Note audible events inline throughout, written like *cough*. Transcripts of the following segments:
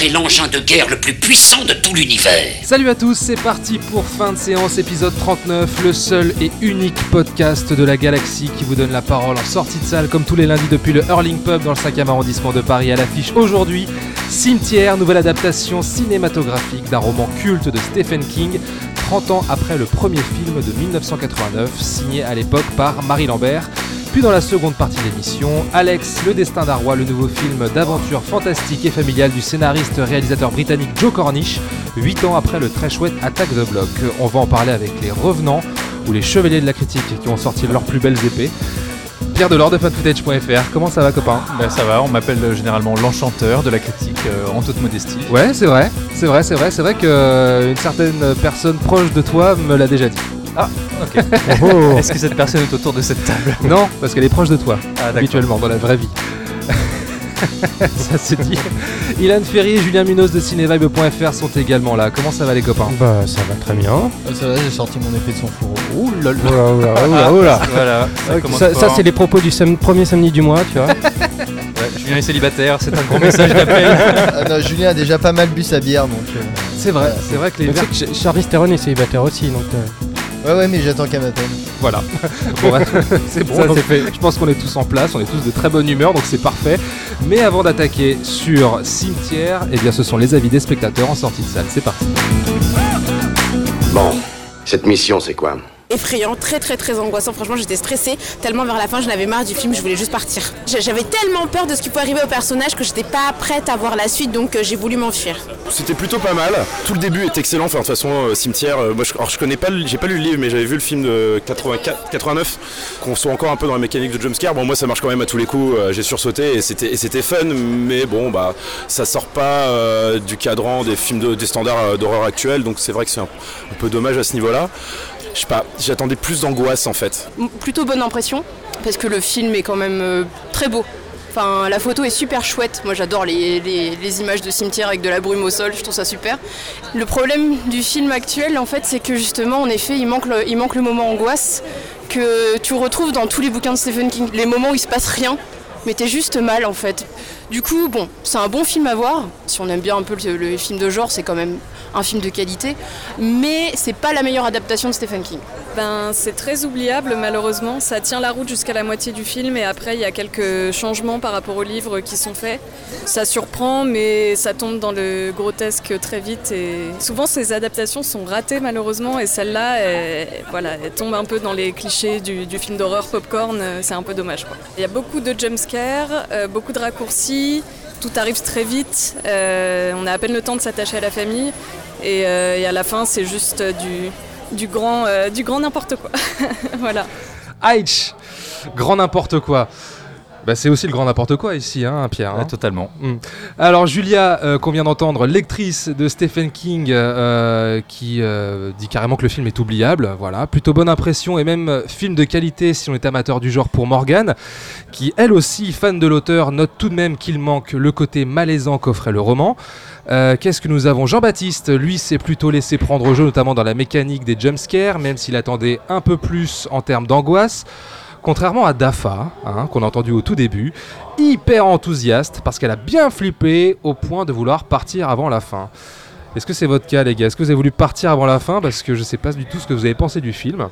C'est l'engin de guerre le plus puissant de tout l'univers. Salut à tous, c'est parti pour fin de séance épisode 39, le seul et unique podcast de la galaxie qui vous donne la parole en sortie de salle comme tous les lundis depuis le Hurling Pub dans le 5e arrondissement de Paris à l'affiche aujourd'hui. Cimetière, nouvelle adaptation cinématographique d'un roman culte de Stephen King, 30 ans après le premier film de 1989, signé à l'époque par Marie Lambert. Puis dans la seconde partie de l'émission, Alex, le destin d'un roi, le nouveau film d'aventure fantastique et familiale du scénariste-réalisateur britannique Joe Cornish, 8 ans après le très chouette Attack the Block. On va en parler avec les Revenants ou les Chevaliers de la Critique qui ont sorti leurs plus belles épées. Pierre Delors de fanfootage.fr, comment ça va copain? Ben, ça va, on m'appelle euh, généralement l'enchanteur de la critique euh, en toute modestie. Ouais, c'est vrai, c'est vrai, c'est vrai, c'est vrai que euh, une certaine personne proche de toi me l'a déjà dit. Ah, ok. Est-ce que cette personne est autour de cette table? Non, parce qu'elle est proche de toi, Ah, habituellement, dans la vraie vie. *laughs* ça c'est dit. Ilan Ferry et Julien Munoz de cinévibe.fr sont également là. Comment ça va les copains? Bah ça va très bien. Ça va, j'ai sorti mon épée de son fourreau. Ouh là là. Oula, oula, oula, *laughs* oula. Voilà, ça Ça, c'est les propos du sam- premier samedi du mois, tu vois. *laughs* Ouais, Julien est célibataire, c'est un gros message d'appel. Ah Julien a déjà pas mal bu sa bière donc. euh, C'est vrai, c'est vrai que les Mais tu sais que Ch- Charlize Theron est célibataire aussi, donc. euh, Ouais, ouais, mais j'attends qu'elle m'appelle. Voilà. *laughs* Bon, bah, *laughs* c'est bon, Ça, donc, c'est fait. Je pense qu'on est tous en place, on est tous de très bonne humeur, donc c'est parfait. Mais avant d'attaquer sur Cimetière, eh bien ce sont les avis des spectateurs en sortie de salle. C'est parti. Bon, cette mission, c'est quoi? Effrayant, très très très angoissant. Franchement, j'étais stressée tellement vers la fin, j'en avais marre du film, je voulais juste partir. J'a- J'avais tellement peur de ce qui pouvait arriver au personnage que j'étais pas prête à voir la suite, donc euh, j'ai voulu m'enfuir. C'était plutôt pas mal. Tout le début est excellent. Enfin, de toute façon, euh, Cimetière. euh, moi, je, connais pas, j'ai pas lu le livre, mais j'avais vu le film de 84, 89. Qu'on soit encore un peu dans la mécanique de jumpscare. Bon, moi, ça marche quand même à tous les coups. j'ai sursauté et c'était, fun. Mais bon, bah, ça sort pas du cadran des films de- des standards d'horreur actuels. Donc, c'est vrai que c'est un peu dommage à ce niveau-là. Pas. J'attendais plus d'angoisse en fait. Plutôt bonne impression parce que le film est quand même euh, très beau. Enfin, la photo est super chouette. Moi, j'adore les, images de cimetière avec de la brume au sol. Je trouve ça super. Le problème du film actuel, en fait, c'est que justement, en effet, il manque le, il manque le moment angoisse que tu retrouves dans tous les bouquins de Stephen King. Les moments où il se passe rien, mais t'es juste mal, en fait. Du coup, bon, c'est un bon film à voir. Si on aime bien un peu le, le film de genre, c'est quand même un film de qualité. Mais c'est pas la meilleure adaptation de Stephen King. Ben, c'est très oubliable malheureusement. Ça tient la route jusqu'à la moitié du film et après il y a quelques changements par rapport aux livres qui sont faits. Ça surprend mais ça tombe dans le grotesque très vite et souvent ces adaptations sont ratées malheureusement et celle-là, elle, voilà, tombe un peu dans les clichés du, film d'horreur popcorn. euh, C'est un peu dommage. Il y a beaucoup de jumpscares, euh, beaucoup de raccourcis. Tout arrive très vite, euh, on a à peine le temps de s'attacher à la famille et, euh, à la fin c'est juste du, du grand, euh, du grand n'importe quoi. *laughs* voilà. Aïch Grand n'importe quoi. Bah, c'est aussi le grand n'importe quoi ici, hein, Pierre. hein. Totalement. Alors Julia, euh, qu'on vient d'entendre, lectrice de Stephen King, euh, qui euh, dit carrément que le film est oubliable. Voilà, plutôt bonne impression et même film de qualité si on est amateur du genre pour Morgane, qui elle aussi, fan de l'auteur, note tout de même qu'il manque le côté malaisant qu'offrait le roman. Qu'est-ce que nous avons? Jean-Baptiste, lui, s'est plutôt laissé prendre au jeu, notamment dans la mécanique des jumpscares, même s'il attendait un peu plus en termes d'angoisse. Contrairement à Dafa, hein, qu'on a entendu au tout début, hyper enthousiaste parce qu'elle a bien flippé au point de vouloir partir avant la fin. Est-ce que c'est votre cas, les gars? Est-ce que vous avez voulu partir avant la fin? Parce que je sais pas du tout ce que vous avez pensé du film.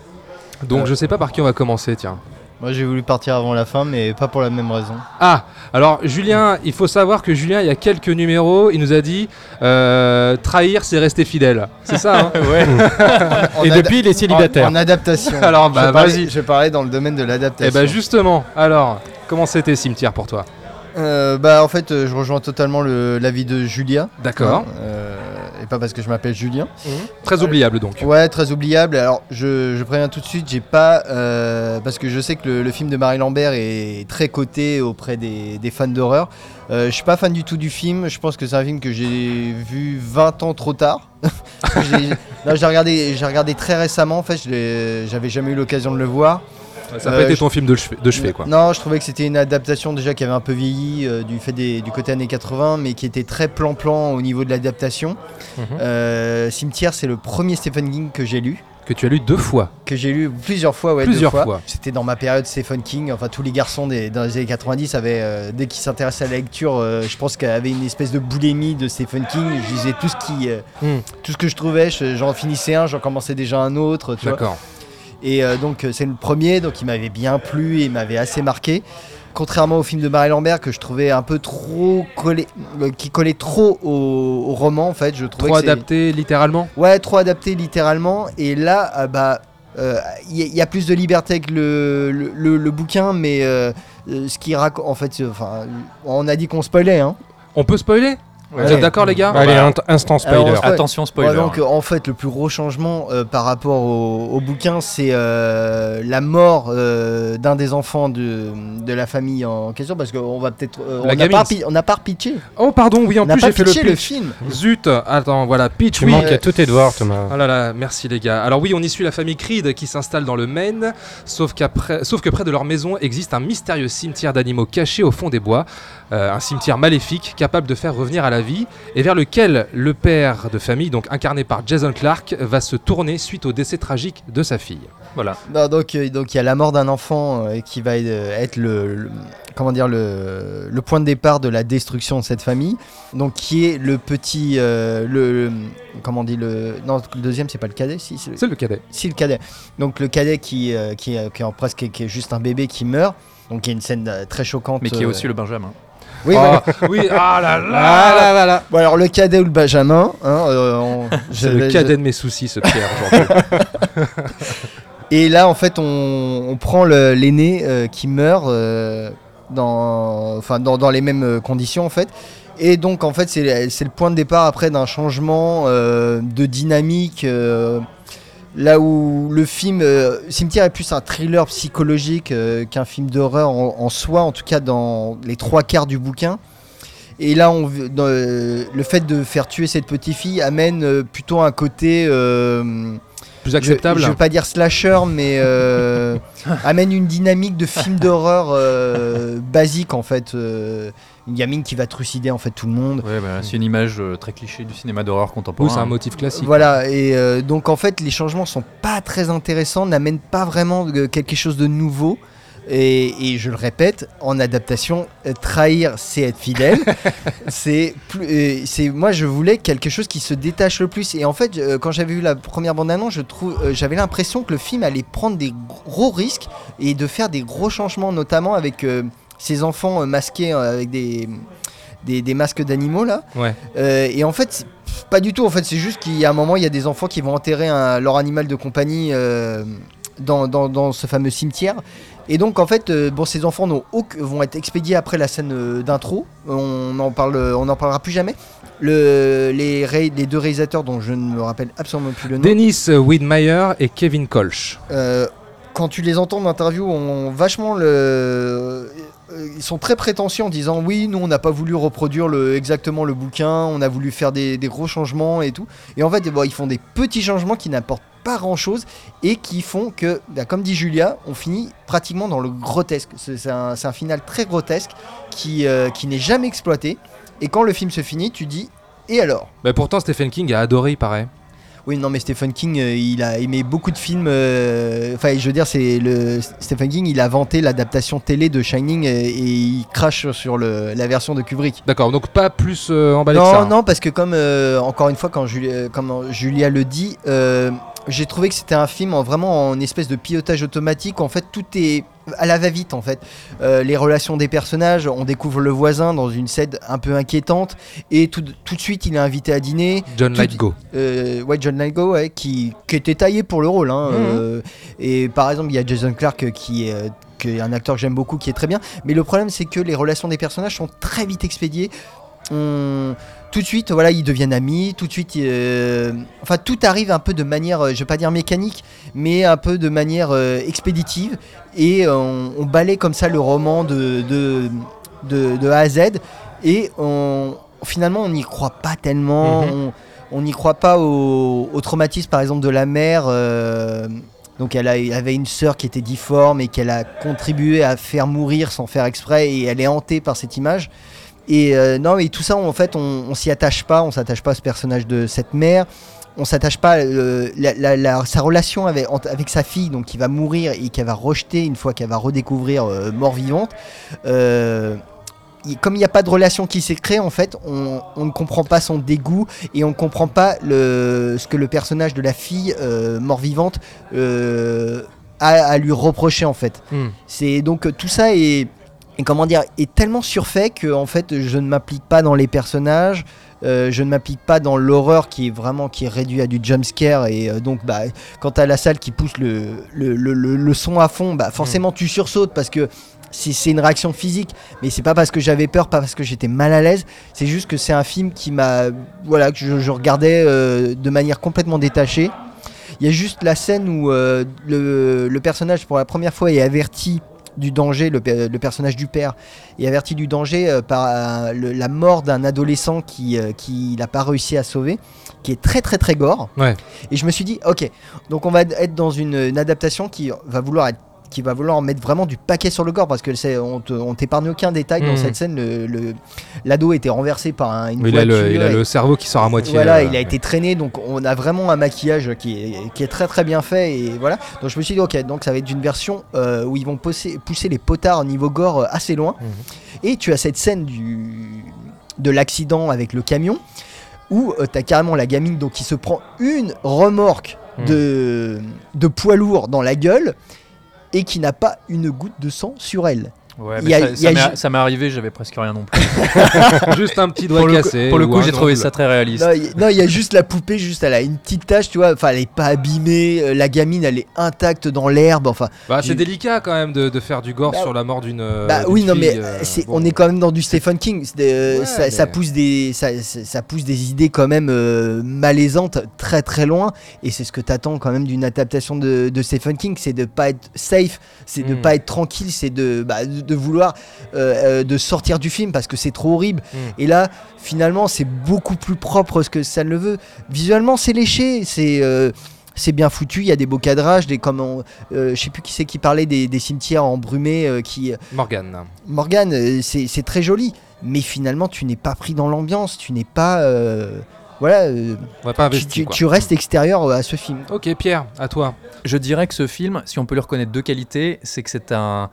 Donc Euh. je sais pas par qui on va commencer, tiens. Moi j'ai voulu partir avant la fin, mais pas pour la même raison. Ah, alors Julien, il faut savoir que Julien, il y a quelques numéros, il nous a dit euh, trahir, c'est rester fidèle. C'est ça, hein *laughs* En Et depuis, il est en, célibataire. en adaptation. Alors, bah, vas-y. Je parlais dans le domaine de Eh l'adaptation. ben justement, alors, comment c'était Cimetière pour toi? Euh, bah en fait, euh, je rejoins totalement le- l'avis de Julia. D'accord. Euh, et pas parce que je m'appelle Julien. Très oubliable donc. Ouais, très oubliable. Alors, je, je préviens tout de suite, j'ai pas. euh, parce que je sais que le, le film de Marie Lambert est très coté auprès des, des fans d'horreur. Euh, je suis pas fan du tout du film. Je pense que c'est un film que j'ai vu 20 ans trop tard. *laughs* J'ai- Là, j'ai regardé, j'ai regardé très récemment. En fait, j'avais jamais eu l'occasion de le voir. Ça n'a pas Euh, été je- ton film de chevet, de chevet, quoi. Non, je trouvais que c'était une adaptation déjà qui avait un peu vieilli euh, du fait des- du côté années 80, mais qui était très plan-plan au niveau de l'adaptation. Mhm. Euh, Cimetière, c'est le premier Stephen King que j'ai lu. Que tu as lu deux fois. Que j'ai lu plusieurs fois, ouais, Plusieurs deux fois. C'était dans ma période Stephen King. Enfin, tous les garçons des, dans les années 90 avaient, euh, dès qu'ils s'intéressaient à la lecture, euh, je pense qu'ils avaient une espèce de boulimie de Stephen King. Je lisais tout ce qui, euh, Hmm. tout ce que je trouvais. Je- J'en finissais un, j'en commençais déjà un autre. D'accord. Et euh, donc c'est le premier, donc il m'avait bien plu et il m'avait assez marqué. Contrairement au film de Marie Lambert que je trouvais un peu trop collé, euh, qui collait trop au, au roman en fait, je trouvais Trop que adapté littéralement Ouais, trop adapté littéralement. Et là, euh, bah, euh, il y, y a plus de liberté avec le, le, le- le bouquin, mais euh, euh, ce qui raconte, en fait, euh, enfin, on a dit qu'on spoilait, hein. On peut spoiler? Vous êtes d'accord, les gars Allez, Bah, instant Alors, spoiler. on spoil- Attention spoiler. Ouais, donc en fait le plus gros changement euh, par rapport au, au bouquin c'est euh, la mort euh, d'un des enfants de, de la famille en question parce qu'on va peut-être euh, on n'a pas, on n'a pas pitché Oh, pardon, oui, en on plus j'ai fait le le, film Zut Attends, voilà, pitch, Tu oui. manques à tous tes devoirs, Thomas. Oh là là, merci les gars. Alors oui, on y suit la famille Creed qui s'installe dans le Maine, sauf, qu'après, sauf que près de leur maison existe un mystérieux cimetière d'animaux caché au fond des bois, Euh, un cimetière maléfique capable de faire revenir à la vie, et vers lequel le père de famille, donc incarné par Jason Clark, va se tourner suite au décès tragique de sa fille. Voilà. Non, donc euh, donc il y a la mort d'un enfant euh, qui va euh, être le, le- comment dire le, le point de départ de la destruction de cette famille donc qui est le petit euh, le, le- comment on dit le non le deuxième c'est pas le cadet si c'est le- C'est le cadet. Si le cadet. Donc le cadet qui, euh, qui, est- qui est en presque qui est juste un bébé qui meurt. Donc il y a une scène très choquante. Mais qui est euh, aussi le Benjamin. Oui, Ah, voilà. *laughs* oui, ah là là Voilà, voilà. Bon alors le cadet ou le Benjamin. hein, euh, on- C'est le je- cadet de mes soucis, ce Pierre. *laughs* Et là en fait on, on prend l'aîné euh, qui meurt euh, dans, enfin, dans, dans les mêmes conditions en fait. Et donc en fait c'est le point de départ après d'un changement de dynamique. Là où le film euh, Cimetière est plus un thriller psychologique euh, qu'un film d'horreur en, soi, en tout cas dans les trois quarts du bouquin. Et là, on, euh, le fait de faire tuer cette petite fille amène plutôt un côté Plus acceptable Je, je veux pas dire slasher, mais euh, *laughs* amène une dynamique de film d'horreur euh, basique en fait. euh, une gamine qui va trucider en fait tout le monde. Ouais, bah, c'est une image euh, très cliché du cinéma d'horreur contemporain. Oui, c'est un motif classique. Voilà, et euh, donc en fait, les changements sont pas très intéressants, n'amènent pas vraiment quelque chose de nouveau. Et, et je le répète, en adaptation, euh, trahir, c'est être fidèle. *laughs* c'est plus, euh, c'est moi, je voulais quelque chose qui se détache le plus. Et en fait, euh, quand j'avais vu la première bande-annonce, je trouve, j'avais l'impression que le film allait prendre des gros risques et de faire des gros changements, notamment avec euh, ces enfants masqués avec des, des, des masques d'animaux là. Ouais. Euh, et en fait, pas du tout. En fait, c'est juste qu'il y a un moment, il y a des enfants qui vont enterrer un- leur animal de compagnie euh, dans, dans- dans ce fameux cimetière. Et donc, en fait, euh, bon, ces enfants vont être expédiés après la scène euh, d'intro. On en parle, on n'en parlera plus jamais. Le, les, ré- les deux réalisateurs, dont je ne me rappelle absolument plus le nom. Dennis Widmeyer et Kevin Kolsch. Euh, quand tu les entends en interview, on vachement le. Ils sont très prétentieux en disant oui, nous on n'a pas voulu reproduire le, exactement le bouquin, on a voulu faire des, des gros changements et tout. Et en fait, bon, ils font des petits changements qui n'apportent pas grand chose et qui font que, bah, comme dit Julia, on finit pratiquement dans le grotesque. C'est un, final très grotesque qui, euh, qui n'est jamais exploité. Et quand le film se finit, tu dis et alors? Bah, pourtant, Stephen King a adoré, il paraît. oui, non, mais Stephen King, euh, il a aimé beaucoup de films. euh, Enfin, je veux dire, c'est le Stephen King, il a vanté l'adaptation télé de Shining et, et il crache sur le, la version de Kubrick. D'accord, donc pas plus euh, emballé que Non, ça. non, parce que comme encore une fois, quand Julia, comme Julia le dit, j'ai trouvé que c'était un film en, vraiment en espèce de pilotage automatique. En fait, tout est à la va-vite. En fait, Euh, les relations des personnages, on découvre le voisin dans une scène un peu inquiétante, et tout, tout de suite, il est invité à dîner. John Tout- Lithgow. euh, ouais, John ouais, qui, qui était taillé pour le rôle. hein, Mhm. euh, et par exemple, il y a Jason Clark qui est, euh, qui est un acteur que j'aime beaucoup, qui est très bien. Mais le problème, c'est que les relations des personnages sont très vite expédiées. On- Tout de suite, voilà, ils deviennent amis. Tout de suite, euh, enfin, tout arrive un peu de manière, euh, je vais pas dire mécanique, mais un peu de manière euh, expéditive. Et on, on balaie comme ça le roman de, de, de, de A à Z. Et on, finalement, on n'y croit pas tellement. Mhm. on- on n'y croit pas au, au traumatisme, par exemple, de la mère. euh, Donc elle, a- elle avait une sœur qui était difforme et qu'elle a contribué à faire mourir sans faire exprès et elle est hantée par cette image. Et euh, non, mais tout ça, en fait, on, on s'y attache pas, on s'attache pas à ce personnage de cette mère, on s'attache pas euh, la, la- la- sa relation avec, sa fille, donc qui va mourir et qu'elle va rejeter une fois qu'elle va redécouvrir euh, mort vivante. Euh, comme il n'y a pas de relation qui s'est créée, en fait, on, on ne comprend pas son dégoût et on ne comprend pas le, ce que le personnage de la fille euh, mort-vivante euh, a à lui reprocher, en fait. Hmm. C'est donc euh, tout ça est, est, comment dire est tellement surfait que en fait je ne m'applique pas dans les personnages. euh, je ne m'applique pas dans l'horreur qui est vraiment qui est réduit à du jump scare. Et euh, donc bah quand t'as la salle qui pousse le, le, le- le- son à fond bah forcément tu sursautes parce que c'est une réaction physique. Mais c'est pas parce que j'avais peur pas parce que j'étais mal à l'aise. C'est juste que c'est un film qui m'a voilà que je, je regardais euh, de manière complètement détachée. Il y a juste la scène où le, le personnage, pour la première fois, est averti du danger, le, pe- le personnage du père est averti du danger euh, par euh, le- la mort d'un adolescent qui euh, qui n'a pas réussi à sauver, qui est très très très gore. Ouais. Et je me suis dit, ok, donc on va être dans une, une adaptation qui va vouloir être qui va vouloir mettre vraiment du paquet sur le corps parce que c'est on te- on t'épargne aucun détail dans Mhm. cette scène le le- l'ado était renversé par un, une Il a, voiture le, il a et- le cerveau qui sort à moitié. voilà, euh, il a été traîné, donc on a vraiment un maquillage qui est, qui est très très bien fait et voilà. Donc je me suis dit ok, donc ça va être une version euh, où ils vont pousser, pousser les potards au niveau gore euh, assez loin. Et tu as cette scène du de l'accident avec le camion où tu t'as carrément la gamine donc qui se prend une remorque de de poids lourd dans la gueule et qui n'a pas une goutte de sang sur elle. Ouais, Il mais y a- ça, m'est- ju- ça m'est arrivé, j'avais presque rien non plus. *laughs* Juste un petit doigt pour le, cassé coup- pour le ou coup, j'ai trouvé ça très réaliste. Non, il y a juste la poupée, juste elle a une petite tache, tu vois. Enfin, elle est pas abîmée. euh, La gamine, elle est intacte dans l'herbe. Enfin, Bah, c'est délicat quand même de, de faire du gore Bah, sur la mort d'une. Bah d'une oui, non, mais euh, c'est- bon. on est quand même dans du Stephen King. C'est des- euh, Ouais, ça, pousse des, ça, ça- ça pousse des idées quand même euh, malaisantes très très loin. Et c'est ce que t'attends quand même d'une adaptation de, de Stephen King, c'est de pas être safe, c'est de Mm. pas être tranquille, c'est de, bah, de, de vouloir euh, euh, de sortir du film parce que c'est trop horrible. Mm. Et là, finalement, c'est beaucoup plus propre ce que ça ne le veut. Visuellement, c'est léché, c'est euh, c'est bien foutu, il y a des beaux cadrages, des comme on- euh, je sais plus qui c'est qui parlait des, des cimetières embrumés euh, qui Morgane. Morgane, euh, c'est c'est très joli, mais finalement tu n'es pas pris dans l'ambiance, tu n'es pas euh, voilà, euh, On va pas tu, investi, tu- restes extérieur à ce film. Ok, Pierre, à toi. Je dirais que ce film, si on peut lui reconnaître deux qualités, c'est que c'est un,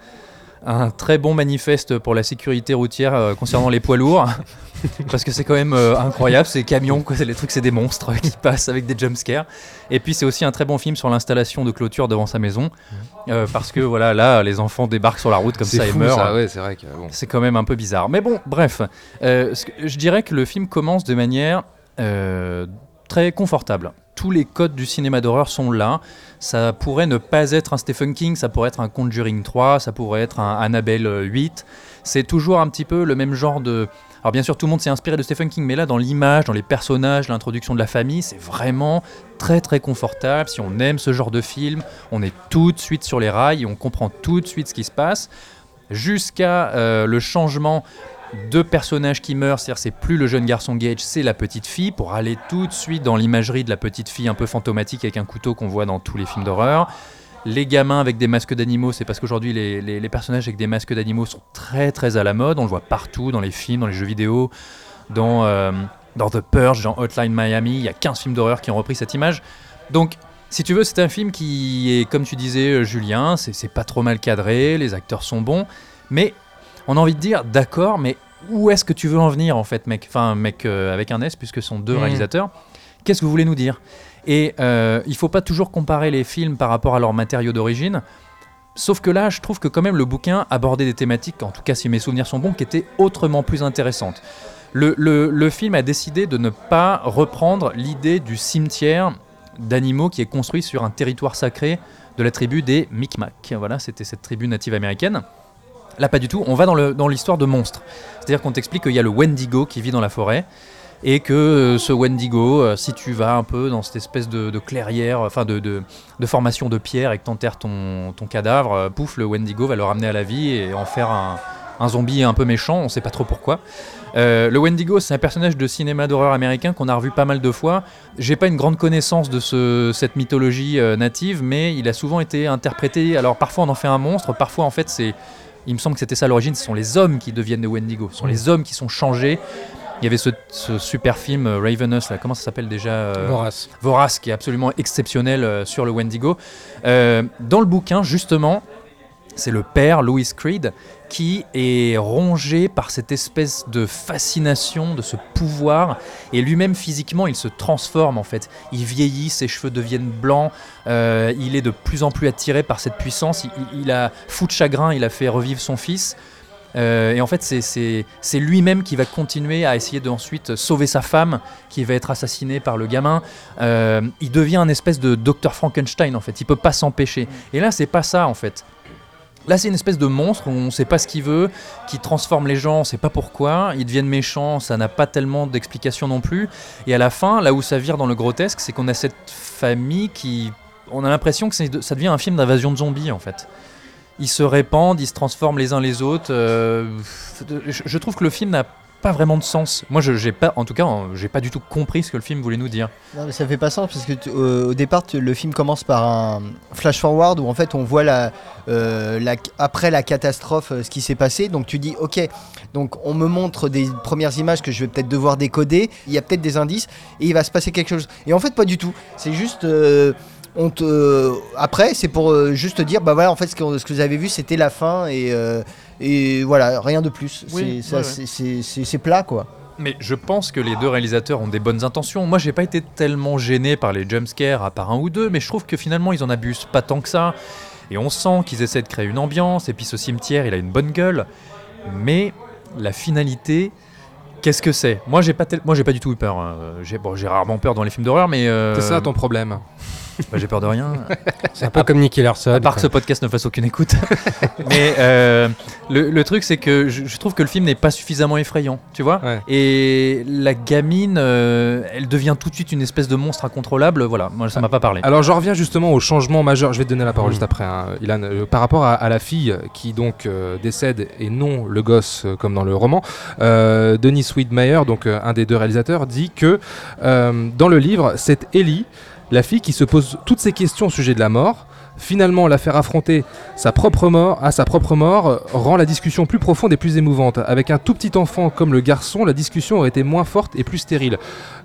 un très bon manifeste pour la sécurité routière euh, concernant les poids lourds. *laughs* Parce que c'est quand même euh, incroyable, ces camions, quoi, les trucs, c'est des monstres *laughs* qui passent avec des jumpscares. Et puis c'est aussi un très bon film sur l'installation de clôture devant sa maison. euh, parce que voilà, là, les enfants débarquent sur la route comme C'est ça et meurent. ça, ouais, c'est vrai que bon. C'est quand même un peu bizarre. Mais bon, bref. Euh, je dirais que le film commence de manière très confortable. Tous les codes du cinéma d'horreur sont là. Ça pourrait ne pas être un Stephen King, ça pourrait être un Conjuring 3, ça pourrait être un Annabelle euh, 8. C'est toujours un petit peu le même genre de... Alors bien sûr, tout le monde s'est inspiré de Stephen King, mais là, dans l'image, dans les personnages, l'introduction de la famille, c'est vraiment très très confortable. Si on aime ce genre de film, on est tout de suite sur les rails et on comprend tout de suite ce qui se passe jusqu'à euh, le changement de personnages qui meurent, c'est-à-dire c'est plus le jeune garçon Gage, c'est la petite fille, pour aller tout de suite dans l'imagerie de la petite fille un peu fantomatique avec un couteau qu'on voit dans tous les films d'horreur. Les gamins avec des masques d'animaux, c'est parce qu'aujourd'hui les, personnages avec des masques d'animaux sont très très à la mode, on le voit partout, dans les films, dans les jeux vidéo, dans, euh, dans The Purge, dans Hotline Miami, il y a 15 films d'horreur qui ont repris cette image. Donc si tu veux, c'est un film qui est, comme tu disais, euh, Julien, c'est pas trop mal cadré, les acteurs sont bons, mais on a envie de dire, d'accord, mais où est-ce que tu veux en venir en fait, mec? Enfin, mec euh, avec un S, puisque ce sont deux Mhm. réalisateurs. Qu'est-ce que vous voulez nous dire? Et euh, il faut pas toujours comparer les films par rapport à leur matériau d'origine. Sauf que là, je trouve que quand même le bouquin abordait des thématiques, en tout cas si mes souvenirs sont bons, qui étaient autrement plus intéressantes. Le, le- le film a décidé de ne pas reprendre l'idée du cimetière d'animaux qui est construit sur un territoire sacré de la tribu des Micmacs. Voilà, c'était cette tribu native américaine. Là, pas du tout. On va dans l'histoire de monstres. C'est-à-dire qu'on t'explique qu'il y a le Wendigo qui vit dans la forêt et que euh, ce Wendigo, euh, si tu vas un peu dans cette espèce de, clairière, enfin de, formation de pierre et que t'enterres ton, ton cadavre, euh, pouf, le Wendigo va le ramener à la vie et en faire un, zombie un peu méchant, on sait pas trop pourquoi. Le Wendigo, c'est un personnage de cinéma d'horreur américain qu'on a revu pas mal de fois. J'ai pas une grande connaissance de ce- cette mythologie native, mais il a souvent été interprété. Alors parfois on en fait un monstre, parfois en fait c'est. Il me semble que c'était ça à l'origine, ce sont les hommes qui deviennent des Wendigo, ce sont les hommes qui sont changés. Il y avait ce, ce super film euh, Ravenous, là, comment ça s'appelle déjà euh, Vorace. Vorace, qui est absolument exceptionnel euh, sur le Wendigo. Euh, dans le bouquin, justement, c'est le père, Louis Creed, qui est rongé par cette espèce de fascination, de ce pouvoir, et lui-même physiquement, il se transforme en fait. Il vieillit, ses cheveux deviennent blancs, euh, il est de plus en plus attiré par cette puissance, il, a fou de chagrin, il a fait revivre son fils. Euh, et en fait, c'est- lui-même qui va continuer à essayer d'ensuite sauver sa femme, qui va être assassinée par le gamin. Euh, il devient un espèce de docteur Frankenstein, en fait. Il peut pas s'empêcher. Et là, c'est pas ça, en fait. Là, c'est une espèce de monstre où on sait pas ce qu'il veut, qui transforme les gens, on sait pas pourquoi. Ils deviennent méchants, ça n'a pas tellement d'explication non plus. Et à la fin, là où ça vire dans le grotesque, c'est qu'on a cette famille qui. On a l'impression que ça devient un film d'invasion de zombies, en fait ils se répandent, ils se transforment les uns les autres. euh, je trouve que le film n'a pas vraiment de sens. Moi, je j'ai pas, en tout cas, hein, j'ai pas du tout compris ce que le film voulait nous dire. Ça fait pas sens parce que euh, au départ, le film commence par un flash forward où en fait on voit la, euh, la- après la catastrophe euh, ce qui s'est passé. Donc tu dis, ok, donc on me montre des premières images que je vais peut-être devoir décoder. Il y a peut-être des indices et il va se passer quelque chose. Et en fait, pas du tout. C'est juste. euh, on te... Après, c'est pour euh, juste te dire, bah voilà, en fait, ce que, vous avez vu, c'était la fin et, euh, et voilà, rien de plus. Oui, c'est ouais, plat, quoi. Mais je pense que les deux réalisateurs ont des bonnes intentions. Moi, j'ai pas été tellement gêné par les jumpscares, à part un ou deux, mais je trouve que finalement, ils en abusent pas tant que ça. Et on sent qu'ils essaient de créer une ambiance, et puis ce cimetière, il a une bonne gueule. Mais la finalité, qu'est-ce que c'est? Moi, j'ai pas, tel- moi, j'ai pas du tout eu peur. hein. J'ai bon, j'ai rarement peur dans les films d'horreur, mais. euh, C'est ça ton problème. Bah, j'ai peur de rien. C'est un peu comme Nicky Larson. À part que ce podcast ne fasse aucune écoute. *laughs* Mais euh, le, le truc, c'est que je, je trouve que le film n'est pas suffisamment effrayant, tu vois. Ouais. Et la gamine, euh, elle devient tout de suite une espèce de monstre incontrôlable. Voilà, moi, ça m'a pas parlé. Alors j'en reviens justement au changement majeur. Je vais te donner la parole Mm. juste après, hein, Ilan. Euh, par rapport à, à la fille qui donc euh, décède et non le gosse euh, comme dans le roman, euh, Denis Widmeyer, donc euh, un des deux réalisateurs, dit que euh, dans le livre, c'est Ellie, la fille qui se pose toutes ces questions au sujet de la mort. Finalement, la faire affronter à sa propre mort euh, rend la discussion plus profonde et plus émouvante. Avec un tout petit enfant comme le garçon, la discussion aurait été moins forte et plus stérile.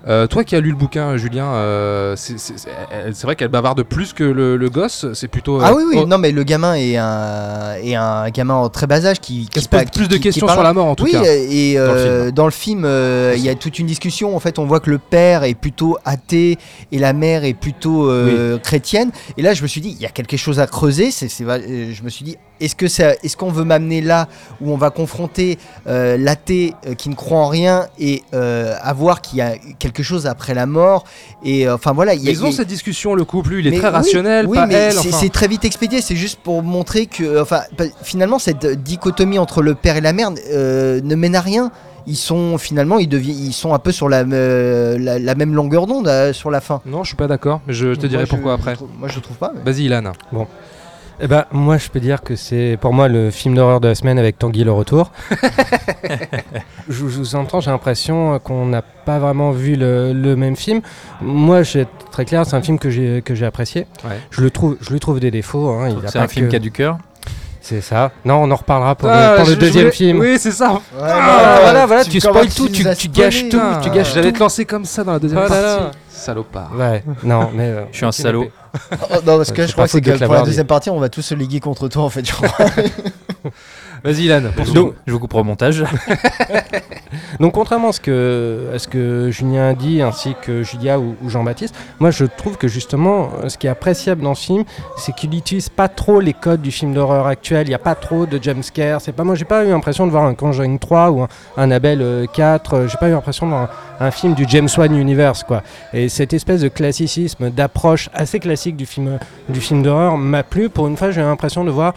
Euh, toi qui as lu le bouquin, Julien, euh, c'est vrai qu'elle bavarde plus que le, le gosse. C'est plutôt. euh, Ah oui, oui, oh, non, mais le gamin est un, est un gamin en très bas âge qui, qui elle se pose plus de qui- questions sur la mort en tout oui, cas. et dans le euh, film. dans le film, euh, il y a toute une discussion. En fait, on voit que le père est plutôt athée et la mère est plutôt euh, chrétienne. Et là, je me suis dit, il y a quelque chose à creuser. C'est, euh, je me suis dit, est-ce que ça, est-ce qu'on veut m'amener là où on va confronter euh, l'athée euh, qui ne croit en rien et euh, à voir qu'il y a quelque chose après la mort Et euh, enfin voilà, il y a- Ils y ont a- cette discussion, le couple, lui, il est mais très oui, rationnel, oui, pas mais elle. c'est enfin. c'est très vite expédié, c'est juste pour montrer que, enfin, pa- finalement, cette dichotomie entre le père et la mère euh, ne mène à rien. Ils sont finalement, ils, deviennent, ils sont un peu sur la, euh, la, la même longueur d'onde euh, sur la fin. Non, je suis pas d'accord, mais je, je te Moi, dirai je- pourquoi je après. trouve- moi, je trouve pas. mais- Vas-y, Ilan. Eh ben, moi, je peux dire que c'est pour moi le film d'horreur de la semaine avec Tanguy le retour. je, *laughs* je vous entends, j'ai l'impression qu'on n'a pas vraiment vu le, le même film. Moi, je vais être très clair, c'est un film que j'ai que j'ai apprécié. Ouais. Je le trouve, je lui trouve des défauts. hein, il a C'est pas un film que- qui a du cœur. C'est ça. Non, on en reparlera pour, Ah, le, pour je- deuxième voulais- film. Oui, c'est ça. Ouais, Ah, voilà, voilà, tu spoil tout, tu, gâches tout, tu gâches J'allais tout. te lancer comme ça dans la deuxième Oh là là. partie. Salopard. Ouais, non, mais. euh, Je suis un salaud. Oh, non, parce que je crois que c'est que pour la deuxième partie, on va tous se liguer contre toi en fait. je crois. *laughs* Vas-y, Ilan. Donc, je vous couperai au montage. *laughs* Donc contrairement à ce que, à ce que Julien a dit, ainsi que Julia ou, ou Jean-Baptiste, moi je trouve que justement, ce qui est appréciable dans ce film, c'est qu'il n'utilise pas trop les codes du film d'horreur actuel, il n'y a pas trop de jumpscares, c'est pas, moi j'ai pas eu l'impression de voir un Conjuring 3 ou un, un Abel euh, 4, euh, j'ai pas eu l'impression de voir un, un film du James Wan Universe quoi. Et cette espèce de classicisme, d'approche assez classique du film, du film d'horreur m'a plu, pour une fois j'ai eu l'impression de voir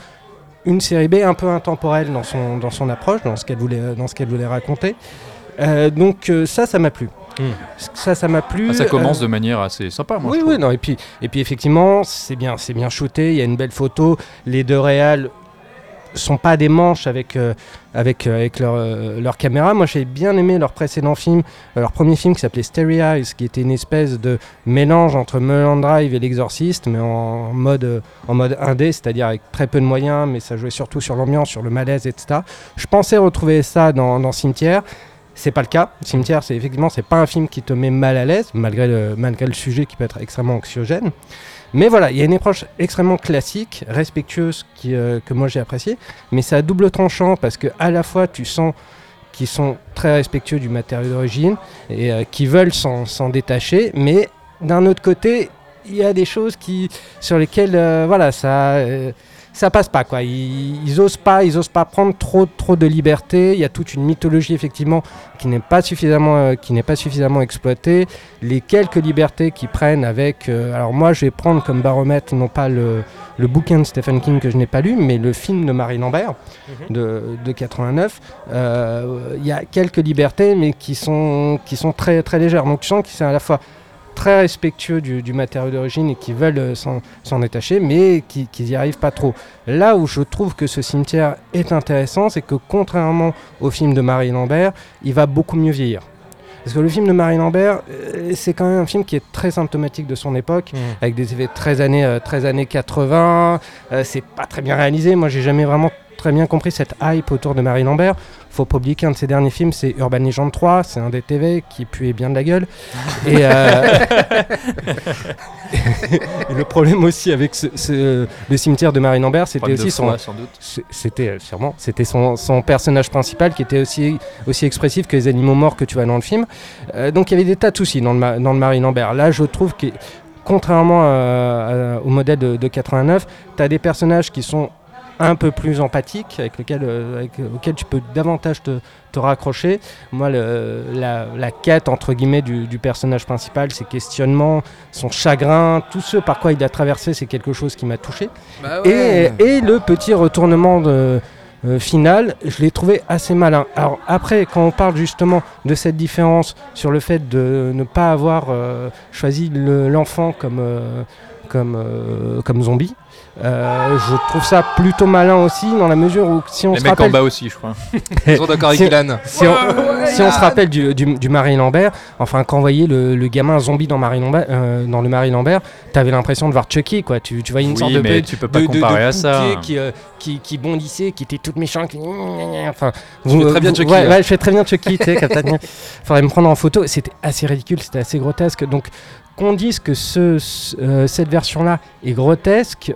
une série B un peu intemporelle dans son, dans son approche, dans ce qu'elle voulait, dans ce qu'elle voulait raconter. Euh, donc euh, ça, ça m'a plu. Hmm. Ça, ça m'a plu. Ah, ça commence Euh, de manière assez sympa, moi. oui, je oui, non. Et puis, et puis effectivement, c'est bien, c'est bien shooté. Il y a une belle photo. Les deux réals sont pas des manches avec, euh, avec, euh, avec leur, euh, leur caméra. Moi, j'ai bien aimé leur précédent film, leur premier film qui s'appelait Stereo Eyes, qui était une espèce de mélange entre Mulholland Drive et L'Exorciste, mais en mode, en mode indé, c'est-à-dire avec très peu de moyens, mais ça jouait surtout sur l'ambiance, sur le malaise, etc. Je pensais retrouver ça dans, dans Cimetière. C'est pas le cas. Cimetière, c'est effectivement, c'est pas un film qui te met mal à l'aise, malgré le, malgré le sujet qui peut être extrêmement anxiogène. Mais voilà, il y a une approche extrêmement classique, respectueuse, qui, euh, que moi j'ai appréciée. Mais c'est à double tranchant parce que à la fois tu sens qu'ils sont très respectueux du matériau d'origine et euh, qui veulent s'en détacher, mais d'un autre côté, il y a des choses qui, sur lesquelles, euh, voilà, ça, euh, ça passe pas quoi. Ils, ils osent pas, ils osent pas prendre trop, trop de liberté. Il y a toute une mythologie effectivement qui n'est pas suffisamment, euh, qui n'est pas suffisamment exploitée. Les quelques libertés qu'ils prennent avec, euh, alors moi je vais prendre comme baromètre non pas le, le bouquin de Stephen King que je n'ai pas lu, mais le film de Marie Lambert de, de 89. Euh, Il y a quelques libertés, mais qui sont, qui sont très, très légères. Donc tu sens qu'ils sont à la fois très respectueux du, du matériau d'origine et qui veulent euh, s'en détacher, mais qui n'y arrivent pas trop. Là où je trouve que ce cimetière est intéressant, c'est que contrairement au film de Marie Lambert, il va beaucoup mieux vieillir. Parce que le film de Marie Lambert, euh, c'est quand même un film qui est très symptomatique de son époque, avec des effets très années, euh, très années 80. Euh, c'est pas très bien réalisé. Moi, j'ai jamais vraiment très bien compris cette hype autour de Marie Lambert. Faut pas oublier qu'un de ses derniers films, c'est Urban Legend 3. C'est un des TV qui puait bien de la gueule. *laughs* Et, euh, *laughs* et le problème aussi avec ce- ce- le cimetière de Marie Lambert, c'était aussi son, c'était euh, sûrement, c'était son, son personnage principal qui était aussi aussi expressif que les animaux morts que tu vois dans le film. Euh, donc il y avait des tas de soucis dans le, dans le Marie Lambert. Là, je trouve que contrairement au modèle de, de 89, tu as des personnages qui sont un peu plus empathiques, avec lesquels, euh, avec- auxquels tu peux davantage te, te raccrocher. Moi, le- la, la quête, entre guillemets, du, du personnage principal, ses questionnements, son chagrin, tout ce par quoi il a traversé, c'est quelque chose qui m'a touché. Bah ouais. et, et le petit retournement de, euh, final, je l'ai trouvé assez malin. Alors après, quand on parle justement de cette différence sur le fait de ne pas avoir euh, choisi le- l'enfant comme, euh, comme, euh, comme zombie, euh, je trouve ça plutôt malin aussi dans la mesure où si on Les se mecs en rappelle... bas aussi, je crois. *laughs* Ils sont d'accord avec Si- Ilan. Si on, si on se rappelle du, du, du Marie Lambert, enfin quand on voyait le, le gamin zombie dans, Marie Lambert, euh, dans le Marie Lambert, t'avais l'impression de voir Chucky quoi. Tu, tu voyais une Oui, sorte de mais de- tu peux pas de- de- de comparer à ça. Qui, euh, qui, qui bondissait, qui était toute méchante. Qui... Enfin, Tu fais très bien Chucky, Ouais, hein. ouais, je fais très bien Chucky. tu sais. Faudrait me prendre en photo. C'était assez ridicule, c'était assez grotesque. Donc qu'on dise que ce, ce- euh, cette version-là est grotesque.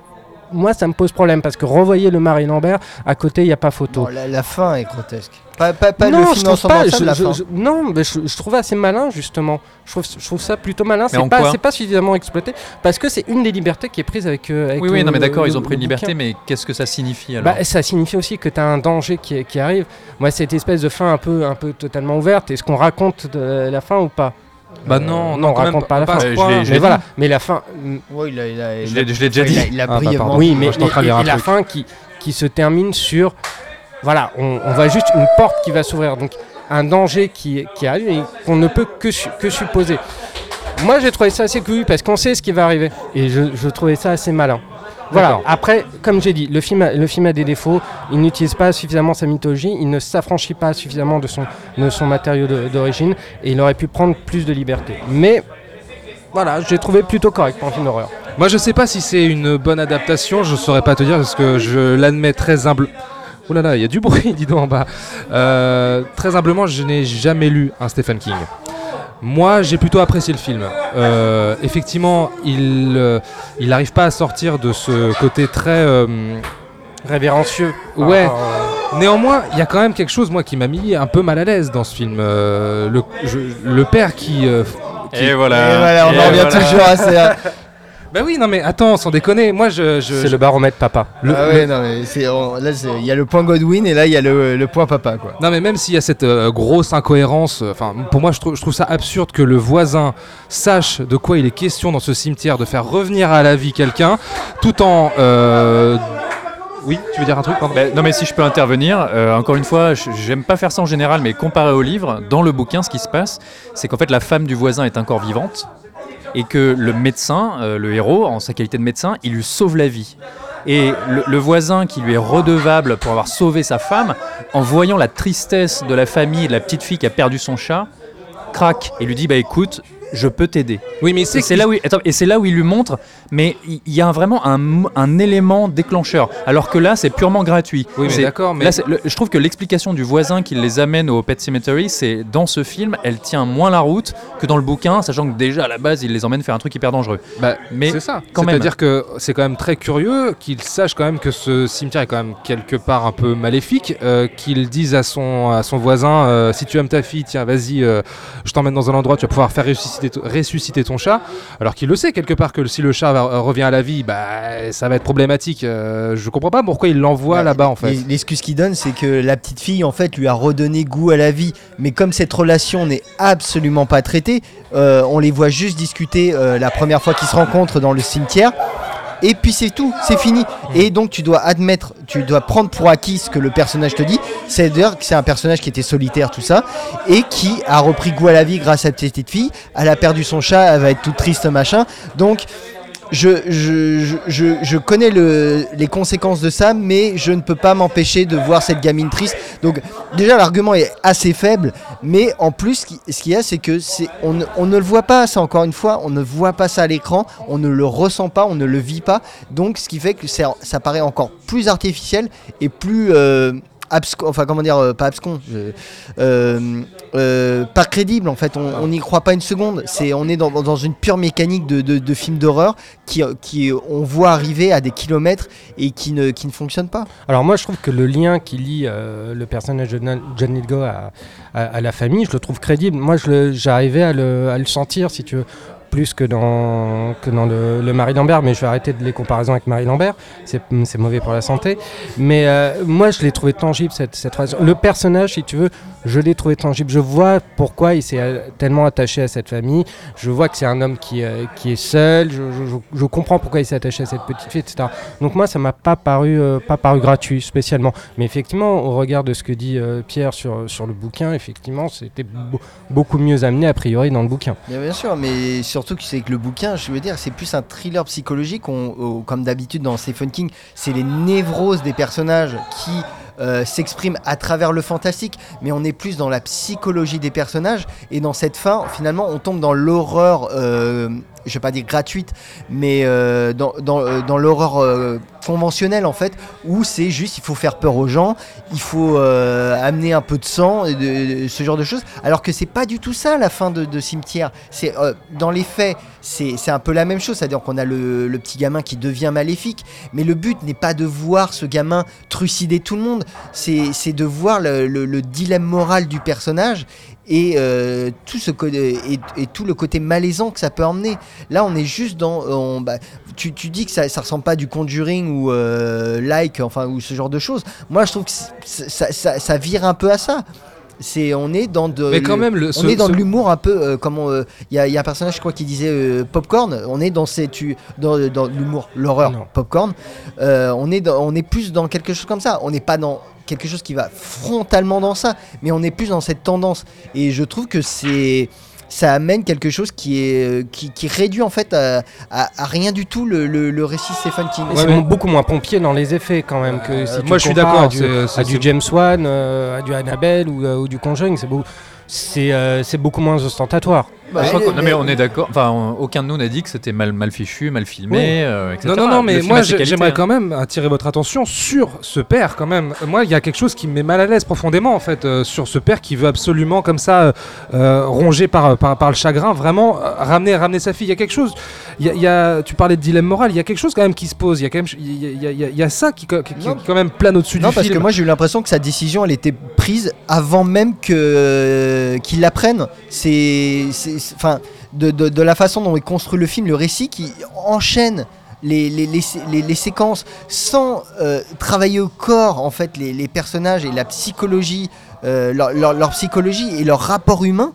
Moi, ça me pose problème parce que revoyer le Marie Lambert, à côté, il n'y a pas photo. Non, la, la fin est grotesque. Pas, pas, pas non, le je film trouve ensemble pas. ensemble, je- la je- fin. je- non, mais je, je trouve assez malin justement. Je trouve, je trouve ça plutôt malin. C'est pas, c'est pas suffisamment exploité parce que c'est une des libertés qui est prise avec. euh, avec Oui, oui, non, mais le- d'accord, ils ont pris une liberté, mais qu'est-ce que ça signifie alors Bah, ça signifie aussi que tu as un danger qui, qui arrive. Moi, cette espèce de fin un peu, un peu totalement ouverte, est-ce qu'on raconte de la fin ou pas? Bah Euh, non, non, on même raconte pas la pas fin. point. mais voilà, mais la fin. Ouais, il a, il a- Je il a- l'ai je l'ai déjà il a- dit. il a Ah, bah, brièvement pardon. Oui, mais et- et la fin qui, qui se termine sur. Voilà, on, on voit juste une porte qui va s'ouvrir. Donc, un danger qui, qui arrive et qu'on ne peut que, su- que supposer. Moi, j'ai trouvé ça assez cool parce qu'on sait ce qui va arriver. Et je, je trouvais ça assez malin. Voilà, après, comme j'ai dit, le film, a, le film a des défauts. Il n'utilise pas suffisamment sa mythologie. Il ne s'affranchit pas suffisamment de son, de son matériau d'origine. Et il aurait pu prendre plus de liberté. Mais. Voilà, j'ai trouvé plutôt correct pour un film d'horreur. Moi, je sais pas si c'est une bonne adaptation, je saurais pas te dire parce que je l'admets très humble. Oh là là, il y a du bruit, *laughs* dis donc en bas. Euh, très humblement, je n'ai jamais lu un Stephen King. Moi, j'ai plutôt apprécié le film. Euh, effectivement, il euh, il n'arrive pas à sortir de ce côté très euh, Révérencieux. Ouais. euh, Néanmoins, il y a quand même quelque chose, moi, qui m'a mis un peu mal à l'aise dans ce film. Euh, le, je- le père qui. euh, qui- Et Et voilà. on en revient voilà. toujours à *laughs* ça. Bah oui, non mais attends, sans déconner, moi je. je- C'est je- le baromètre papa. le- ah le- ouais, non, mais c'est, on- là, il y a le point Godwin et là, il y a le, le point papa, quoi. Non mais même s'il y a cette euh, grosse incohérence, euh, enfin pour moi je trouve, je trouve ça absurde que le voisin sache de quoi il est question dans ce cimetière, de faire revenir à la vie quelqu'un, tout en... euh, Oui, tu veux dire un truc pardon? Bah, non mais si je peux intervenir, euh, encore une fois, je- j'aime pas faire ça en général, mais comparé au livre, dans le bouquin, ce qui se passe, c'est qu'en fait la femme du voisin est encore vivante et que le médecin, euh, le héros, en sa qualité de médecin, il lui sauve la vie. Et le, voisin qui lui est redevable pour avoir sauvé sa femme, en voyant la tristesse de la famille et de la petite fille qui a perdu son chat, craque et lui dit bah écoute, je peux t'aider. Oui, mais Et c'est là où il, attends, et c'est là où il lui montre, mais il y a vraiment un, un élément déclencheur. Alors que là, c'est purement gratuit. Oui, mais d'accord, mais- là, le- je trouve que l'explication du voisin qui les amène au Pet Cemetery, c'est dans ce film, elle tient moins la route que dans le bouquin, sachant que déjà à la base, il les emmène faire un truc hyper dangereux. Bah, mais c'est ça. quand même. C'est-à-dire que c'est quand même très curieux qu'il sache quand même que ce cimetière est quand même quelque part un peu maléfique, euh, qu'il dise à son, à son voisin euh, si tu aimes ta fille, tiens, vas-y, euh, je t'emmène dans un endroit, tu vas pouvoir faire ressusciter, ressusciter ton chat. Alors qu'il le sait quelque part que si le chat va- euh, revient à la vie, bah, ça va être problématique. Euh, je comprends pas pourquoi il l'envoie Bah, là-bas en fait. L'excuse qu'il donne, c'est que la petite fille, en fait, lui a redonné goût à la vie. Mais comme cette relation n'est absolument pas traitée, euh, on les voit juste discuter euh, la première fois qu'ils se rencontrent dans le cimetière. Et puis c'est tout, c'est fini. Et donc tu dois admettre, tu dois prendre pour acquis ce que le personnage te dit. C'est-à-dire que c'est un personnage qui était solitaire, tout ça, et qui a repris goût à la vie grâce à cette petite fille. Elle a perdu son chat, elle va être toute triste, machin. Donc je, je, je, connais le, les conséquences de ça, mais je ne peux pas m'empêcher de voir cette gamine triste. Donc déjà l'argument est assez faible, mais en plus ce qui- ce qu'il y a c'est que on, ne- le voit pas, ça encore une fois, on ne voit pas ça à l'écran, on ne le ressent pas, on ne le vit pas. Donc ce qui fait que ça paraît encore plus artificiel et plus... euh, absco- enfin comment dire, euh, pas abscon, euh, euh, pas crédible en fait, on n'y croit pas une seconde, c'est, on est dans, une pure mécanique de, de, de film d'horreur qui, qui on voit arriver à des kilomètres et qui ne, qui ne fonctionne pas. Alors moi je trouve que le lien qui lie le personnage de John Lithgow à, à- à la famille, je le trouve crédible. Moi j'arrivais à le, à le sentir si tu veux plus que dans, que dans le, Marie Lambert, mais je vais arrêter de les comparaisons avec Marie Lambert, c'est mauvais pour la santé. Mais euh, moi je l'ai trouvé tangible cette, cette relation. Le personnage, si tu veux, je l'ai trouvé tangible. Je vois pourquoi il s'est tellement attaché à cette famille. Je vois que c'est un homme qui, euh, qui est seul. Je, je- comprends pourquoi il s'est attaché à cette petite fille, etc. Donc moi, ça m'a pas paru, euh, pas paru gratuit spécialement. Mais effectivement, au regard de ce que dit Pierre sur, sur le bouquin, effectivement, c'était beau- beaucoup mieux amené a priori dans le bouquin. Bien, bien sûr, mais surtout que c'est que le bouquin, je veux dire, c'est plus un thriller psychologique. Comme d'habitude dans Stephen King, c'est les névroses des personnages qui euh, s'expriment à travers le fantastique, mais on est plus dans la psychologie des personnages. Et dans cette fin, finalement, on tombe dans l'horreur, euh, je vais pas dire gratuite, mais euh, dans, dans, euh, dans l'horreur conventionnelle en fait, où c'est juste il faut faire peur aux gens, il faut amener un peu de sang, et de- ce genre de choses. Alors que c'est pas du tout ça la fin de, de Cimetière. C'est dans les faits, c'est un peu la même chose, c'est-à-dire qu'on a le, petit gamin qui devient maléfique, mais le but n'est pas de voir ce gamin trucider tout le monde, c'est de voir le, le- le dilemme moral du personnage et, euh, tout ce et, et tout le côté malaisant que ça peut emmener. Là, on est juste dans. bah, tu, tu dis que ça, ça ressemble pas du Conjuring ou euh, Like, enfin, ou ce genre de choses. Moi, je trouve que ça- ça vire un peu à ça. C'est, on est dans de, Mais quand même, le- on est dans ce- de l'humour un peu euh, comme on, euh, il y, a- il y a un personnage je crois qui disait euh, popcorn. On est dans ces, tu, dans, dans l'humour, l'horreur popcorn. Euh, on est dans- on est plus dans quelque chose comme ça. On n'est pas dans quelque chose qui va frontalement dans ça, mais on est plus dans cette tendance. Et je trouve que c'est ça amène quelque chose qui est euh, qui, qui réduit en fait à, à- à rien du tout le, le- le récit Stephen King. C'est beaucoup moins pompier dans les effets quand même que si tu moi, je suis d'accord, à du, c'est- c'est- à du c'est- James Wan, euh, à du Annabelle ou, euh, ou du Conjuring, c'est beaucoup, c'est euh, c'est beaucoup moins ostentatoire. Bah, Je crois qu'on- non, mais on est d'accord. Enfin, on- aucun de nous n'a dit que c'était mal, mal fichu, mal filmé, Oui. euh, etc. Non, non, non, mais moi j'aimerais hein. quand même attirer votre attention sur ce père quand même. Moi, il y a quelque chose qui me met mal à l'aise profondément en fait euh, sur ce père qui veut absolument comme ça, euh, euh, rongé par, par, par le chagrin, vraiment euh, ramener, ramener sa fille. Il y a quelque chose, il y a, il y a- tu parlais de dilemme moral, il y a quelque chose quand même qui se pose. Il y a quand même, il y a, il y a- ça qui, qui- quand même plane au-dessus Non, du parce film. que moi j'ai eu l'impression que sa décision elle était prise avant même que euh, qu'il la prenne. C'est- enfin, de, de- la façon dont il construit le film, le récit qui enchaîne. Les, les, les, les- séquences sans euh, travailler au corps en fait les, personnages et la psychologie euh, leur, leur- psychologie et leur rapport humain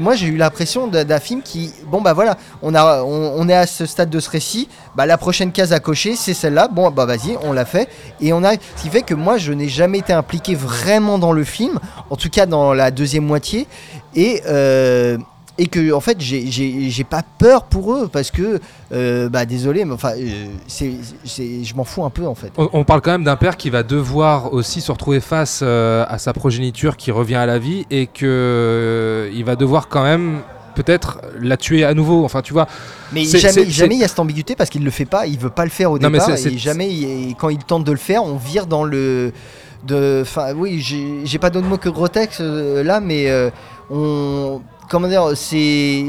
moi j'ai eu l'impression d'un film qui bon bah voilà on, a, on, est à ce stade de ce récit bah la prochaine case à cocher c'est celle-là bon bah vas-y on l'a fait et on a ce qui fait que moi je n'ai jamais été impliqué vraiment dans le film en tout cas dans la deuxième moitié et euh, et que en fait j'ai- pas peur pour eux parce que euh, bah désolé mais enfin euh, c'est je m'en fous un peu en fait. On, on parle quand même d'un père qui va devoir aussi se retrouver face euh, à sa progéniture qui revient à la vie et que il va devoir quand même peut-être la tuer à nouveau. Enfin, tu vois. Mais jamais, jamais il y a cette ambiguïté parce qu'il le fait pas, il veut pas le faire au Non, mais départ. c'est- et jamais, il- quand il tente de le faire, on vire dans le. De, enfin, oui, j'ai pas d'autre mot que grotesque euh, là, mais euh, on. Comment dire, c'est.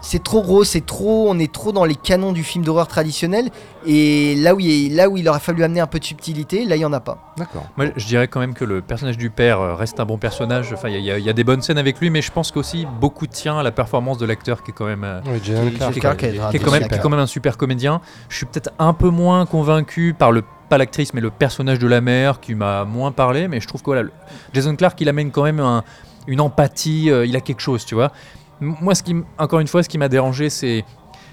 C'est trop gros, c'est trop. On est trop dans les canons du film d'horreur traditionnel. Et là où, il, là où il aurait fallu amener un peu de subtilité, là il y en a pas. D'accord. Moi, je dirais quand même que le personnage du père euh, reste un bon personnage. Enfin, il y, a- y y des bonnes scènes avec lui, mais je pense qu'aussi beaucoup tient à la performance de l'acteur qui est quand même. Oui, est- quand qui est quand même un super comédien. Je suis peut-être un peu moins convaincu par le pas l'actrice, mais le personnage de la mère qui m'a moins parlé. Mais je trouve que voilà, Jason Clarke, il amène quand même un- une empathie. euh, il a quelque chose, tu vois. Moi, ce qui, encore une fois, ce qui m'a dérangé, c'est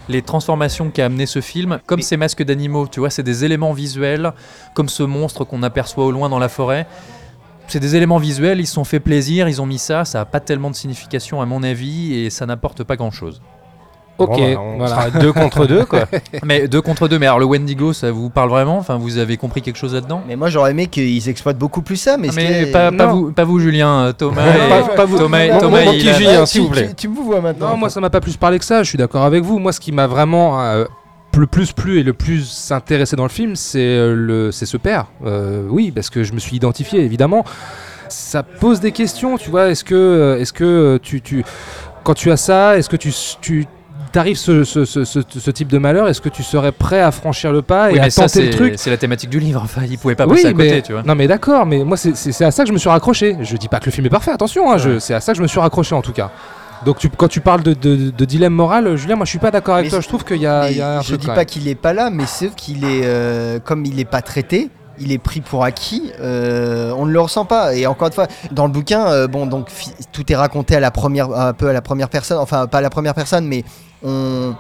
les transformations qu'a amené ce film, comme ces masques d'animaux, tu vois, c'est des éléments visuels, comme ce monstre qu'on aperçoit au loin dans la forêt. C'est des éléments visuels, ils se sont fait plaisir, ils ont mis ça, ça n'a pas tellement de signification à mon avis et ça n'apporte pas grand chose. Ok. Bon, bah, on voilà. sera deux contre deux, quoi. *laughs* Mais deux contre deux, mais alors le Wendigo, ça vous parle vraiment? Enfin, vous avez compris quelque chose là-dedans? Mais moi j'aurais aimé qu'ils exploitent beaucoup plus ça. Mais, Ah, mais pas, pas non. vous, pas vous, Julien, euh, Thomas. et- Pas- pas vous. Thomas, Mon- Thomas, il petit a- Julien, Ah, s'il tu- vous plaît. Tu, tu me vois maintenant. Non, moi ça m'a pas plus parlé que ça, je suis d'accord avec vous. Moi ce qui m'a vraiment euh, le plus plu et le plus intéressé dans le film, c'est euh, le c'est ce père. Euh, oui, parce que je me suis identifié évidemment. Ça pose des questions, tu vois, est-ce que euh, est-ce que euh, tu, tu quand tu as ça, est-ce que tu tu t'arrives ce, ce, ce, ce- ce type de malheur, est-ce que tu serais prêt à franchir le pas et Oui, à ça, tenter le truc C'est la thématique du livre. Enfin, il pouvait pas oui, passer à côté, mais, tu vois. Non mais d'accord, mais moi c'est- à ça que je me suis raccroché. Je dis pas que le film est parfait, attention, hein, c'est à ça que je me suis raccroché en tout cas. Donc tu- quand tu parles de, de- de dilemme moral, Julien, moi je suis pas d'accord avec Mais toi. Je trouve qu'il y a, y a un je truc dis pas qu'il est pas là, mais c'est qu'il est euh, comme il est pas traité. Il est pris pour acquis, euh, on ne le ressent pas. Et encore une fois, dans le bouquin, euh, bon, donc tout est raconté à la première, un peu à la première personne, enfin pas à la première personne, mais on,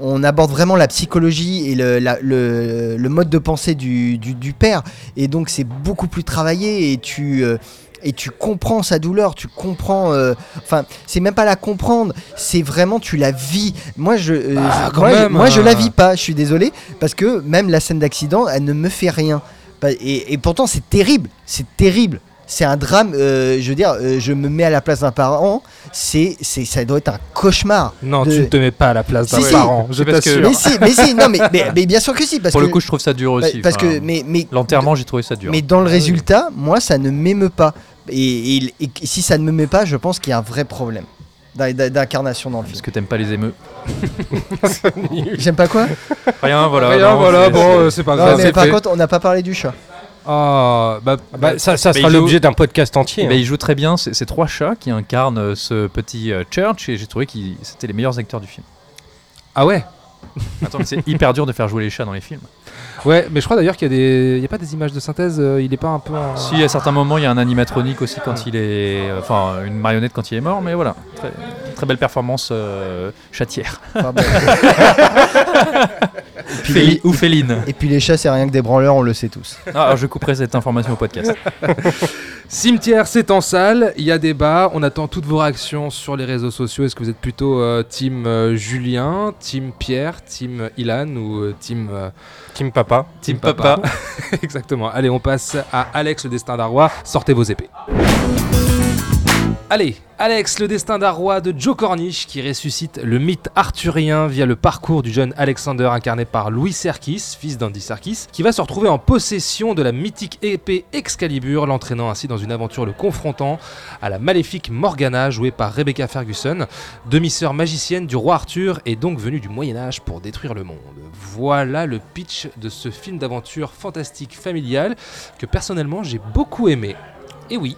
on aborde vraiment la psychologie et le, la- le, le mode de pensée du, du, du père. Et donc c'est beaucoup plus travaillé et tu euh, et tu comprends sa douleur, tu comprends. euh, Enfin, c'est même pas la comprendre, c'est vraiment tu la vis. Moi, je, euh, Bah, moi, je- même, moi, je la vis pas. Je suis désolé parce que même la scène d'accident, elle ne me fait rien. Pas- Et, et pourtant, c'est terrible. C'est terrible. C'est un drame. euh, je veux dire, euh, je me mets à la place d'un parent. C'est, c'est, ça doit être un cauchemar. Non, de- tu ne te mets pas à la place d'un Si, si. parent, je C'est parce que-. Mais si, mais si, non, mais, mais, *laughs* mais bien sûr que si, parce Pour que le coup, je trouve ça dur aussi. parce que, mais, mais L'enterrement, j'ai trouvé ça dur. mais dans le Ah oui. résultat, moi, ça ne m'émeut pas. Et, et- et si ça ne me met pas, je pense qu'il y a un vrai problème d'in- d'in- d'incarnation dans le Parce film. que t'aimes pas les émeux. J'aime pas quoi? Rien, voilà. Rien, non, voilà, bon, c'est- euh, pas Non, grave. mais par fait. contre, on n'a pas parlé du chat. Ah, bah, Bah, ça, ça Mais sera joue- l'objet d'un podcast entier. Ben, hein. il joue très bien. C'est c'est trois chats qui incarnent euh, ce petit euh, Church et j'ai trouvé que c'était les meilleurs acteurs du film. ah ouais? *laughs* Attends, mais c'est hyper dur de faire jouer les chats dans les films. Ouais, mais je crois d'ailleurs qu'il y a des, il y a pas des images de synthèse. euh, il est pas un peu. En... Si, à certains moments, il y a un animatronique aussi quand il est. euh, Enfin, une marionnette quand il est mort, mais voilà. Très, très belle performance euh, chatière. *laughs* *laughs* Féli- ou féline. Et puis les chats, c'est rien que des branleurs, on le sait tous. Ah, alors je couperai cette information au podcast. *laughs* Cimetière, c'est en salle, il y a débat, on attend toutes vos réactions sur les réseaux sociaux. Est-ce que vous êtes plutôt euh, team euh, Julien, team Pierre, team Ilan ou euh, team, euh, Team Papa. team Papa *laughs* Exactement. Allez, on passe à Alex, le destin d'Arrois. Sortez vos épées. Allez, Alex, le destin d'Arrois de Joe Cornish qui ressuscite le mythe arthurien via le parcours du jeune Alexander incarné par Louis Serkis, fils d'Andy Serkis, qui va se retrouver en possession de la mythique épée Excalibur, l'entraînant ainsi dans une aventure le confrontant à la maléfique Morgana jouée par Rebecca Ferguson, demi-sœur magicienne du roi Arthur et donc venue du Moyen Âge pour détruire le monde. Voilà le pitch de ce film d'aventure fantastique familial que personnellement j'ai beaucoup aimé. Et oui,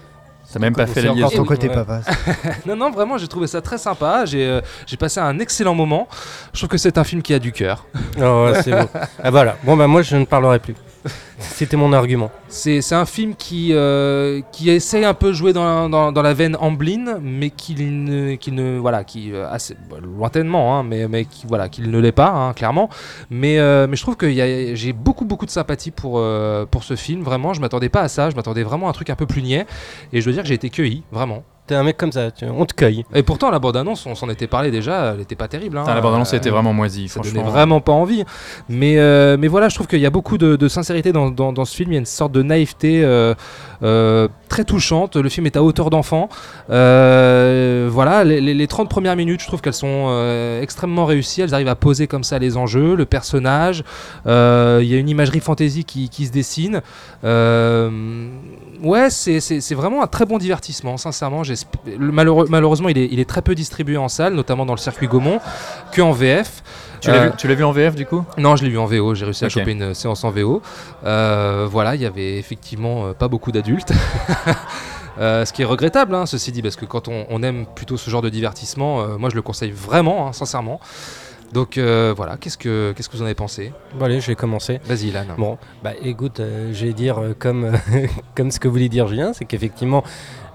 T'as même pas fait la liaison. Ton côté ouais. papa. *laughs* non, non, vraiment, j'ai trouvé ça très sympa. J'ai euh, j'ai passé un excellent moment. Je trouve que c'est un film qui a du cœur. Oh, ouais, c'est beau. *laughs* Ah, voilà. Bon, bah, moi, je ne parlerai plus. *laughs* C'était mon argument. C'est un film qui, euh, qui essaie un peu jouer dans, dans, la veine Amblin, mais qui ne, qui ne voilà, qui euh, assez lointainement, hein, mais, mais qui voilà, ne l'est pas, hein, clairement. Mais, euh, mais je trouve que j'ai beaucoup beaucoup de sympathie pour pour ce film. Vraiment, je m'attendais pas à ça. Je m'attendais vraiment à un truc un peu plus niais, et je dois dire que j'ai été cueilli, vraiment. T'es un mec comme ça, tu- on te cueille. Et pourtant, la bande-annonce, on s'en était parlé déjà, elle était pas terrible. hein. Putain, la bande-annonce Euh, était vraiment moisie, Ça franchement. donnait vraiment pas envie. Mais, euh, mais voilà, je trouve qu'il y a beaucoup de, de sincérité dans, dans- dans ce film. Il y a une sorte de naïveté euh, euh, très touchante. Le film est à hauteur d'enfant. Euh, voilà, les, les- les 30 premières minutes, je trouve qu'elles sont euh, extrêmement réussies. Elles arrivent à poser comme ça les enjeux, le personnage. Euh, Il y a une imagerie fantasy qui, qui se dessine. Euh, ouais, c'est- c'est c'est vraiment un très bon divertissement, sincèrement. malheureux- malheureusement, il est, il est très peu distribué en salle, notamment dans le circuit Gaumont, que en VF. Tu l'as Euh, vu- tu l'as vu en VF du coup? Non, je l'ai vu en VO. J'ai réussi à choper une séance en VO. Euh, voilà, il y avait effectivement euh, pas beaucoup d'adultes. *laughs* Euh, ce qui est regrettable, hein, ceci dit, parce que quand on, on aime plutôt ce genre de divertissement, euh, moi je le conseille vraiment, hein, sincèrement. Donc euh, voilà, qu'est-ce que qu'est-ce que vous en avez pensé? Bon, allez, je vais commencer. Vas-y, Ilan. Bon, bah écoute, euh, je vais dire euh, comme, euh, *laughs* comme ce que voulait dire Julien, c'est qu'effectivement,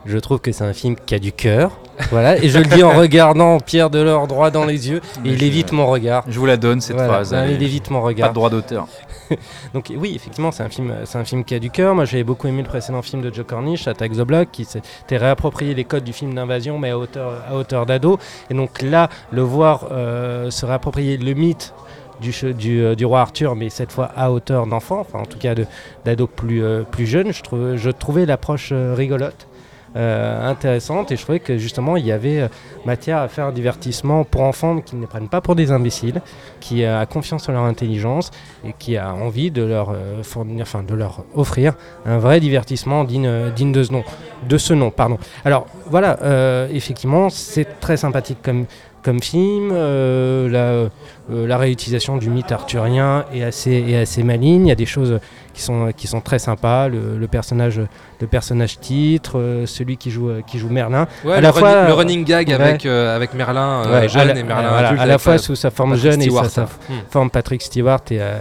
je trouve que c'est un film qui a du cœur. Voilà, et je le dis en *laughs* regardant Pierre Delors droit dans les yeux, et il évite mon regard. Je vous la donne cette Voilà, phrase. non, il évite mon Pas regard. de droit d'auteur. *laughs* Donc oui, effectivement, c'est un film, c'est un film qui a du cœur. Moi, j'avais beaucoup aimé le précédent film de Joe Cornish, Attack the Block, qui s'était réapproprié les codes du film d'invasion, mais à hauteur, à hauteur d'ado. Et donc là, le voir euh, se réapproprier le mythe du, euh, du roi Arthur, mais cette fois à hauteur d'enfant, enfin en tout cas de- d'ado plus, euh, plus jeune, je, trouve, je trouvais l'approche euh, rigolote. Euh, intéressante et je trouvais que justement il y avait euh, matière à faire un divertissement pour enfants qui ne les prennent pas pour des imbéciles, qui a confiance en leur intelligence et qui a envie de leur euh, fournir, enfin de leur offrir un vrai divertissement digne, euh, digne de ce nom, de ce nom, pardon. Alors voilà, euh, effectivement, c'est très sympathique comme comme film, euh, la, euh, la réutilisation du mythe arthurien est assez, est assez maligne. Il y a des choses qui sont, qui sont très sympas. Le, le personnage, le personnage titre, euh, celui qui joue, qui joue Merlin. Ouais, à le, la running, fois, le running gag ouais. avec, euh, avec Merlin euh, Ouais, jeune la, et Merlin voilà, adulte. à la fois euh, sous sa forme Patrick jeune et Stewart. sa, sa Hmm. forme Patrick Stewart euh,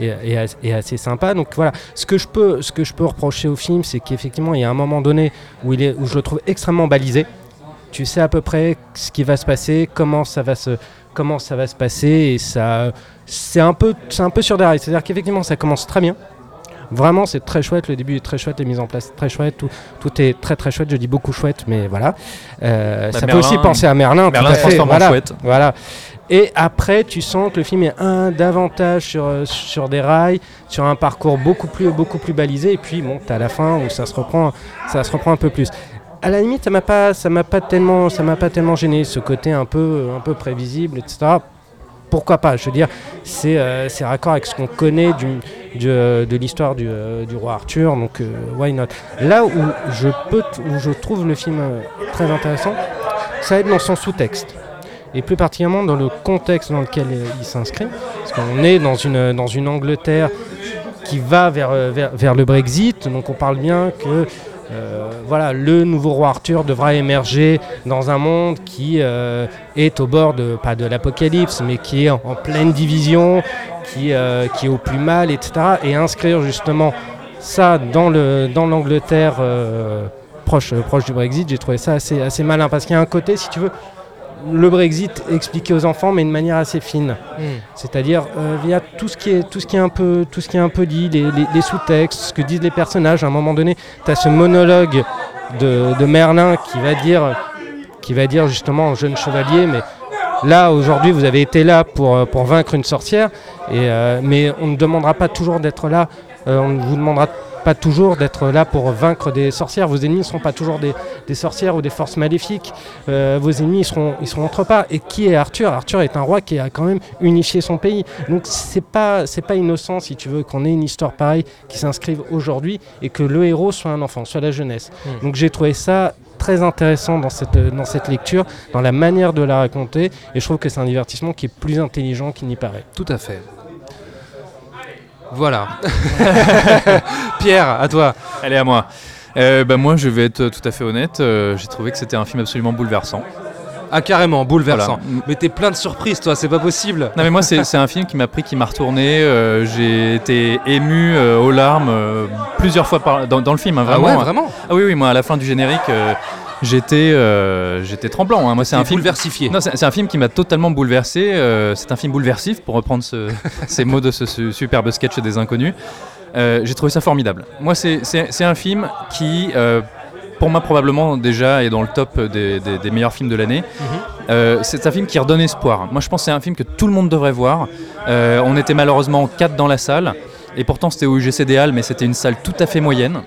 est as- est assez sympa. Donc voilà, ce que je peux, ce que je peux reprocher au film, c'est qu'effectivement, il y a un moment donné où, il est, où je le trouve extrêmement balisé. Tu sais à peu près ce qui va se passer, comment ça va se, comment ça va se passer, et ça, c'est un peu, c'est un peu sur des rails. C'est-à-dire qu'effectivement, ça commence très bien. Vraiment, c'est très chouette. Le début est très chouette, les mises en place très chouette. Tout, tout est très très chouette. Je dis beaucoup chouette, mais voilà. Euh, Bah, ça Merlin- peut aussi penser à Merlin. Merlin tout à fait, voilà, chouette. Voilà. Et après, tu sens que le film est un davantage sur, euh, sur des rails, sur un parcours beaucoup plus, beaucoup plus balisé. Et puis, bon, t'as la fin où ça se reprend, ça se reprend un peu plus. À la limite, ça m'a pas, ça m'a pas tellement, ça m'a pas tellement gêné, ce côté un peu, un peu prévisible, etc. Pourquoi pas Je veux dire, c'est, euh, raccord avec ce qu'on connaît du, euh, de l'histoire du, euh, du roi Arthur. Donc, euh, why not? Là où je peux, où je trouve le film euh, très intéressant, ça être dans son sous-texte et plus particulièrement dans le contexte dans lequel il s'inscrit. Parce qu'on est dans une, dans une Angleterre qui va vers, vers, vers le Brexit, donc on parle bien que voilà, le nouveau roi Arthur devra émerger dans un monde qui euh, est au bord de, pas de l'apocalypse, mais qui est en, pleine division, qui, euh, qui est au plus mal, etc. Et inscrire justement ça dans le dans l'Angleterre euh, proche, proche du Brexit, j'ai trouvé ça assez, assez malin. Parce qu'il y a un côté, si tu veux, le Brexit expliqué aux enfants, mais de manière assez fine. Hmm. C'est-à-dire euh, via tout ce qui est tout ce qui est un peu tout ce qui est un peu dit, les, les- les sous-textes, ce que disent les personnages. À un moment donné, tu as ce monologue de, de Merlin qui va dire qui va dire justement au jeune chevalier, mais là aujourd'hui vous avez été là pour, euh, pour vaincre une sorcière, et, euh, mais on ne demandera pas toujours d'être là. euh, on vous demandera pas toujours d'être là pour vaincre des sorcières. Vos ennemis ne seront pas toujours des, des sorcières ou des forces maléfiques. Euh, vos ennemis ils seront, ils seront entre pas. Et qui est Arthur? Arthur est un roi qui a quand même unifié son pays. Donc c'est pas c'est pas innocent si tu veux qu'on ait une histoire pareille qui s'inscrive aujourd'hui et que le héros soit un enfant, soit la jeunesse. Hmm. Donc j'ai trouvé ça très intéressant dans cette, dans cette lecture, dans la manière de la raconter, et je trouve que c'est un divertissement qui est plus intelligent qu'il n'y paraît. Tout à fait. Voilà. *laughs* Pierre, à toi. Allez, à moi. Euh, bah, moi, je vais être tout à fait honnête. euh, J'ai trouvé que c'était un film absolument bouleversant. Ah, carrément, bouleversant. Voilà. Mais t'es plein de surprises, toi, c'est pas possible. Non mais moi c'est un film qui m'a pris, qui m'a retourné. euh, J'ai été ému euh, aux larmes euh, plusieurs fois par- dans, dans le film. hein, Ah vraiment. ouais, vraiment Ah oui oui moi à la fin du générique j'étais euh, j'étais tremblant. hein. Moi c'est un film bouleversifié. Non c'est un film qui m'a totalement bouleversé. euh, c'est un film bouleversif pour reprendre ce- *laughs* ces mots de ce, ce superbe sketch des inconnus. Euh, J'ai trouvé ça formidable. Moi c'est un film qui pour moi probablement déjà est dans le top des, des- des meilleurs films de l'année. Euh, c'est un film qui redonne espoir. Moi je pense que c'est un film que tout le monde devrait voir. On était malheureusement quatre dans la salle et pourtant c'était au UGC des Halles mais c'était une salle tout à fait moyenne.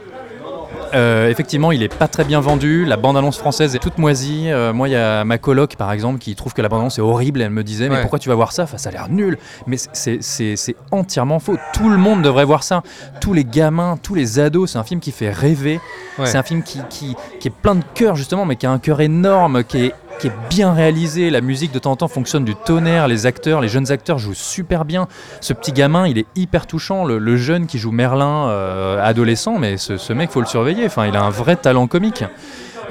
Euh, effectivement, il est pas très bien vendu. La bande-annonce française est toute moisie. Euh, moi, il y a ma coloc, par exemple, qui trouve que la bande-annonce est horrible. Elle me disait, mais Ouais. pourquoi tu vas voir ça? Enfin, Ça a l'air nul. Mais c'est- entièrement faux. Tout le monde devrait voir ça. Tous les gamins, tous les ados. C'est un film qui fait rêver. Ouais. C'est un film qui, qui, qui est plein de cœur, justement, mais qui a un cœur énorme, qui est, qui est bien réalisé. La musique, de temps en temps, fonctionne du tonnerre. Les acteurs, les jeunes acteurs jouent super bien. Ce petit gamin, il est hyper touchant. Le, jeune qui joue Merlin, euh, adolescent, mais ce, ce mec, faut le surveiller. Enfin, il a un vrai talent comique.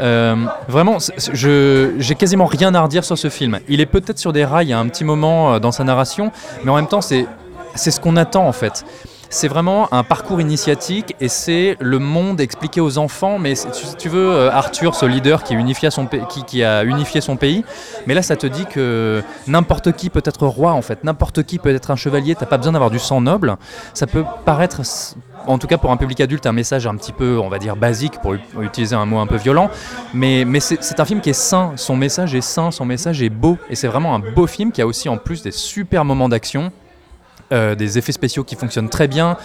Euh, vraiment, j'ai quasiment rien à redire sur ce film. Il est peut-être sur des rails à un petit moment euh, dans sa narration, mais en même temps, c'est c'est ce qu'on attend en fait. C'est vraiment un parcours initiatique et c'est le monde expliqué aux enfants. Mais c'est- tu, veux, euh, Arthur, ce leader qui, a unifié son pays, mais là ça te dit que n'importe qui peut être roi en fait, n'importe qui peut être un chevalier, t'as pas besoin d'avoir du sang noble. Ça peut paraître, en tout cas pour un public adulte, un message un petit peu, on va dire, basique, pour utiliser un mot un peu violent, mais, mais c'est un film qui est sain, son message est sain, son message est beau, et c'est vraiment un beau film qui a aussi en plus des super moments d'action. Euh, des effets spéciaux qui fonctionnent très bien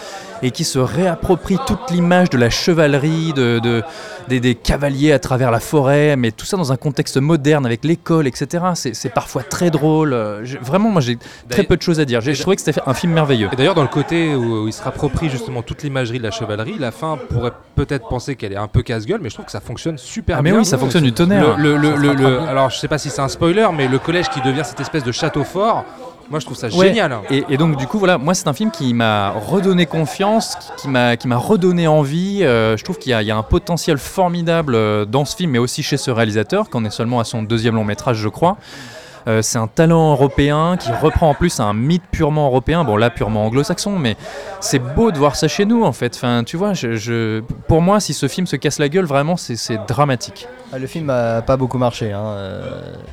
et qui se réapproprient toute l'image de la chevalerie, de, de- des, des cavaliers à travers la forêt, mais tout ça dans un contexte moderne avec l'école, etc. C'est parfois très drôle. euh, Vraiment, moi j'ai très peu de choses à dire. J'ai- Je trouvais que c'était un film merveilleux. Et d'ailleurs, dans le côté où, où il se rapproprie justement toute l'imagerie de la chevalerie, la fin pourrait peut-être penser qu'elle est un peu casse-gueule, mais je trouve que ça fonctionne super Ah, mais bien. oui, ça fonctionne du tonnerre. Le, le- le- alors, je sais pas si c'est un spoiler, mais le collège qui devient cette espèce de château fort, moi je trouve ça Ouais. génial. hein. Et, et donc du coup voilà, moi c'est un film qui m'a redonné confiance, qui, qui m'a qui m'a redonné envie. Euh, je trouve qu'il y, a- il y a un potentiel formidable euh, dans ce film, mais aussi chez ce réalisateur, qu'on est seulement à son deuxième long métrage, je crois. Euh, c'est un talent européen qui reprend en plus un mythe purement européen, bon là purement anglo-saxon, mais c'est beau de voir ça chez nous en fait. Enfin, tu vois, je, je- pour moi, si ce film se casse la gueule, vraiment, c'est dramatique. Ah, Le film a pas beaucoup marché. hein, euh,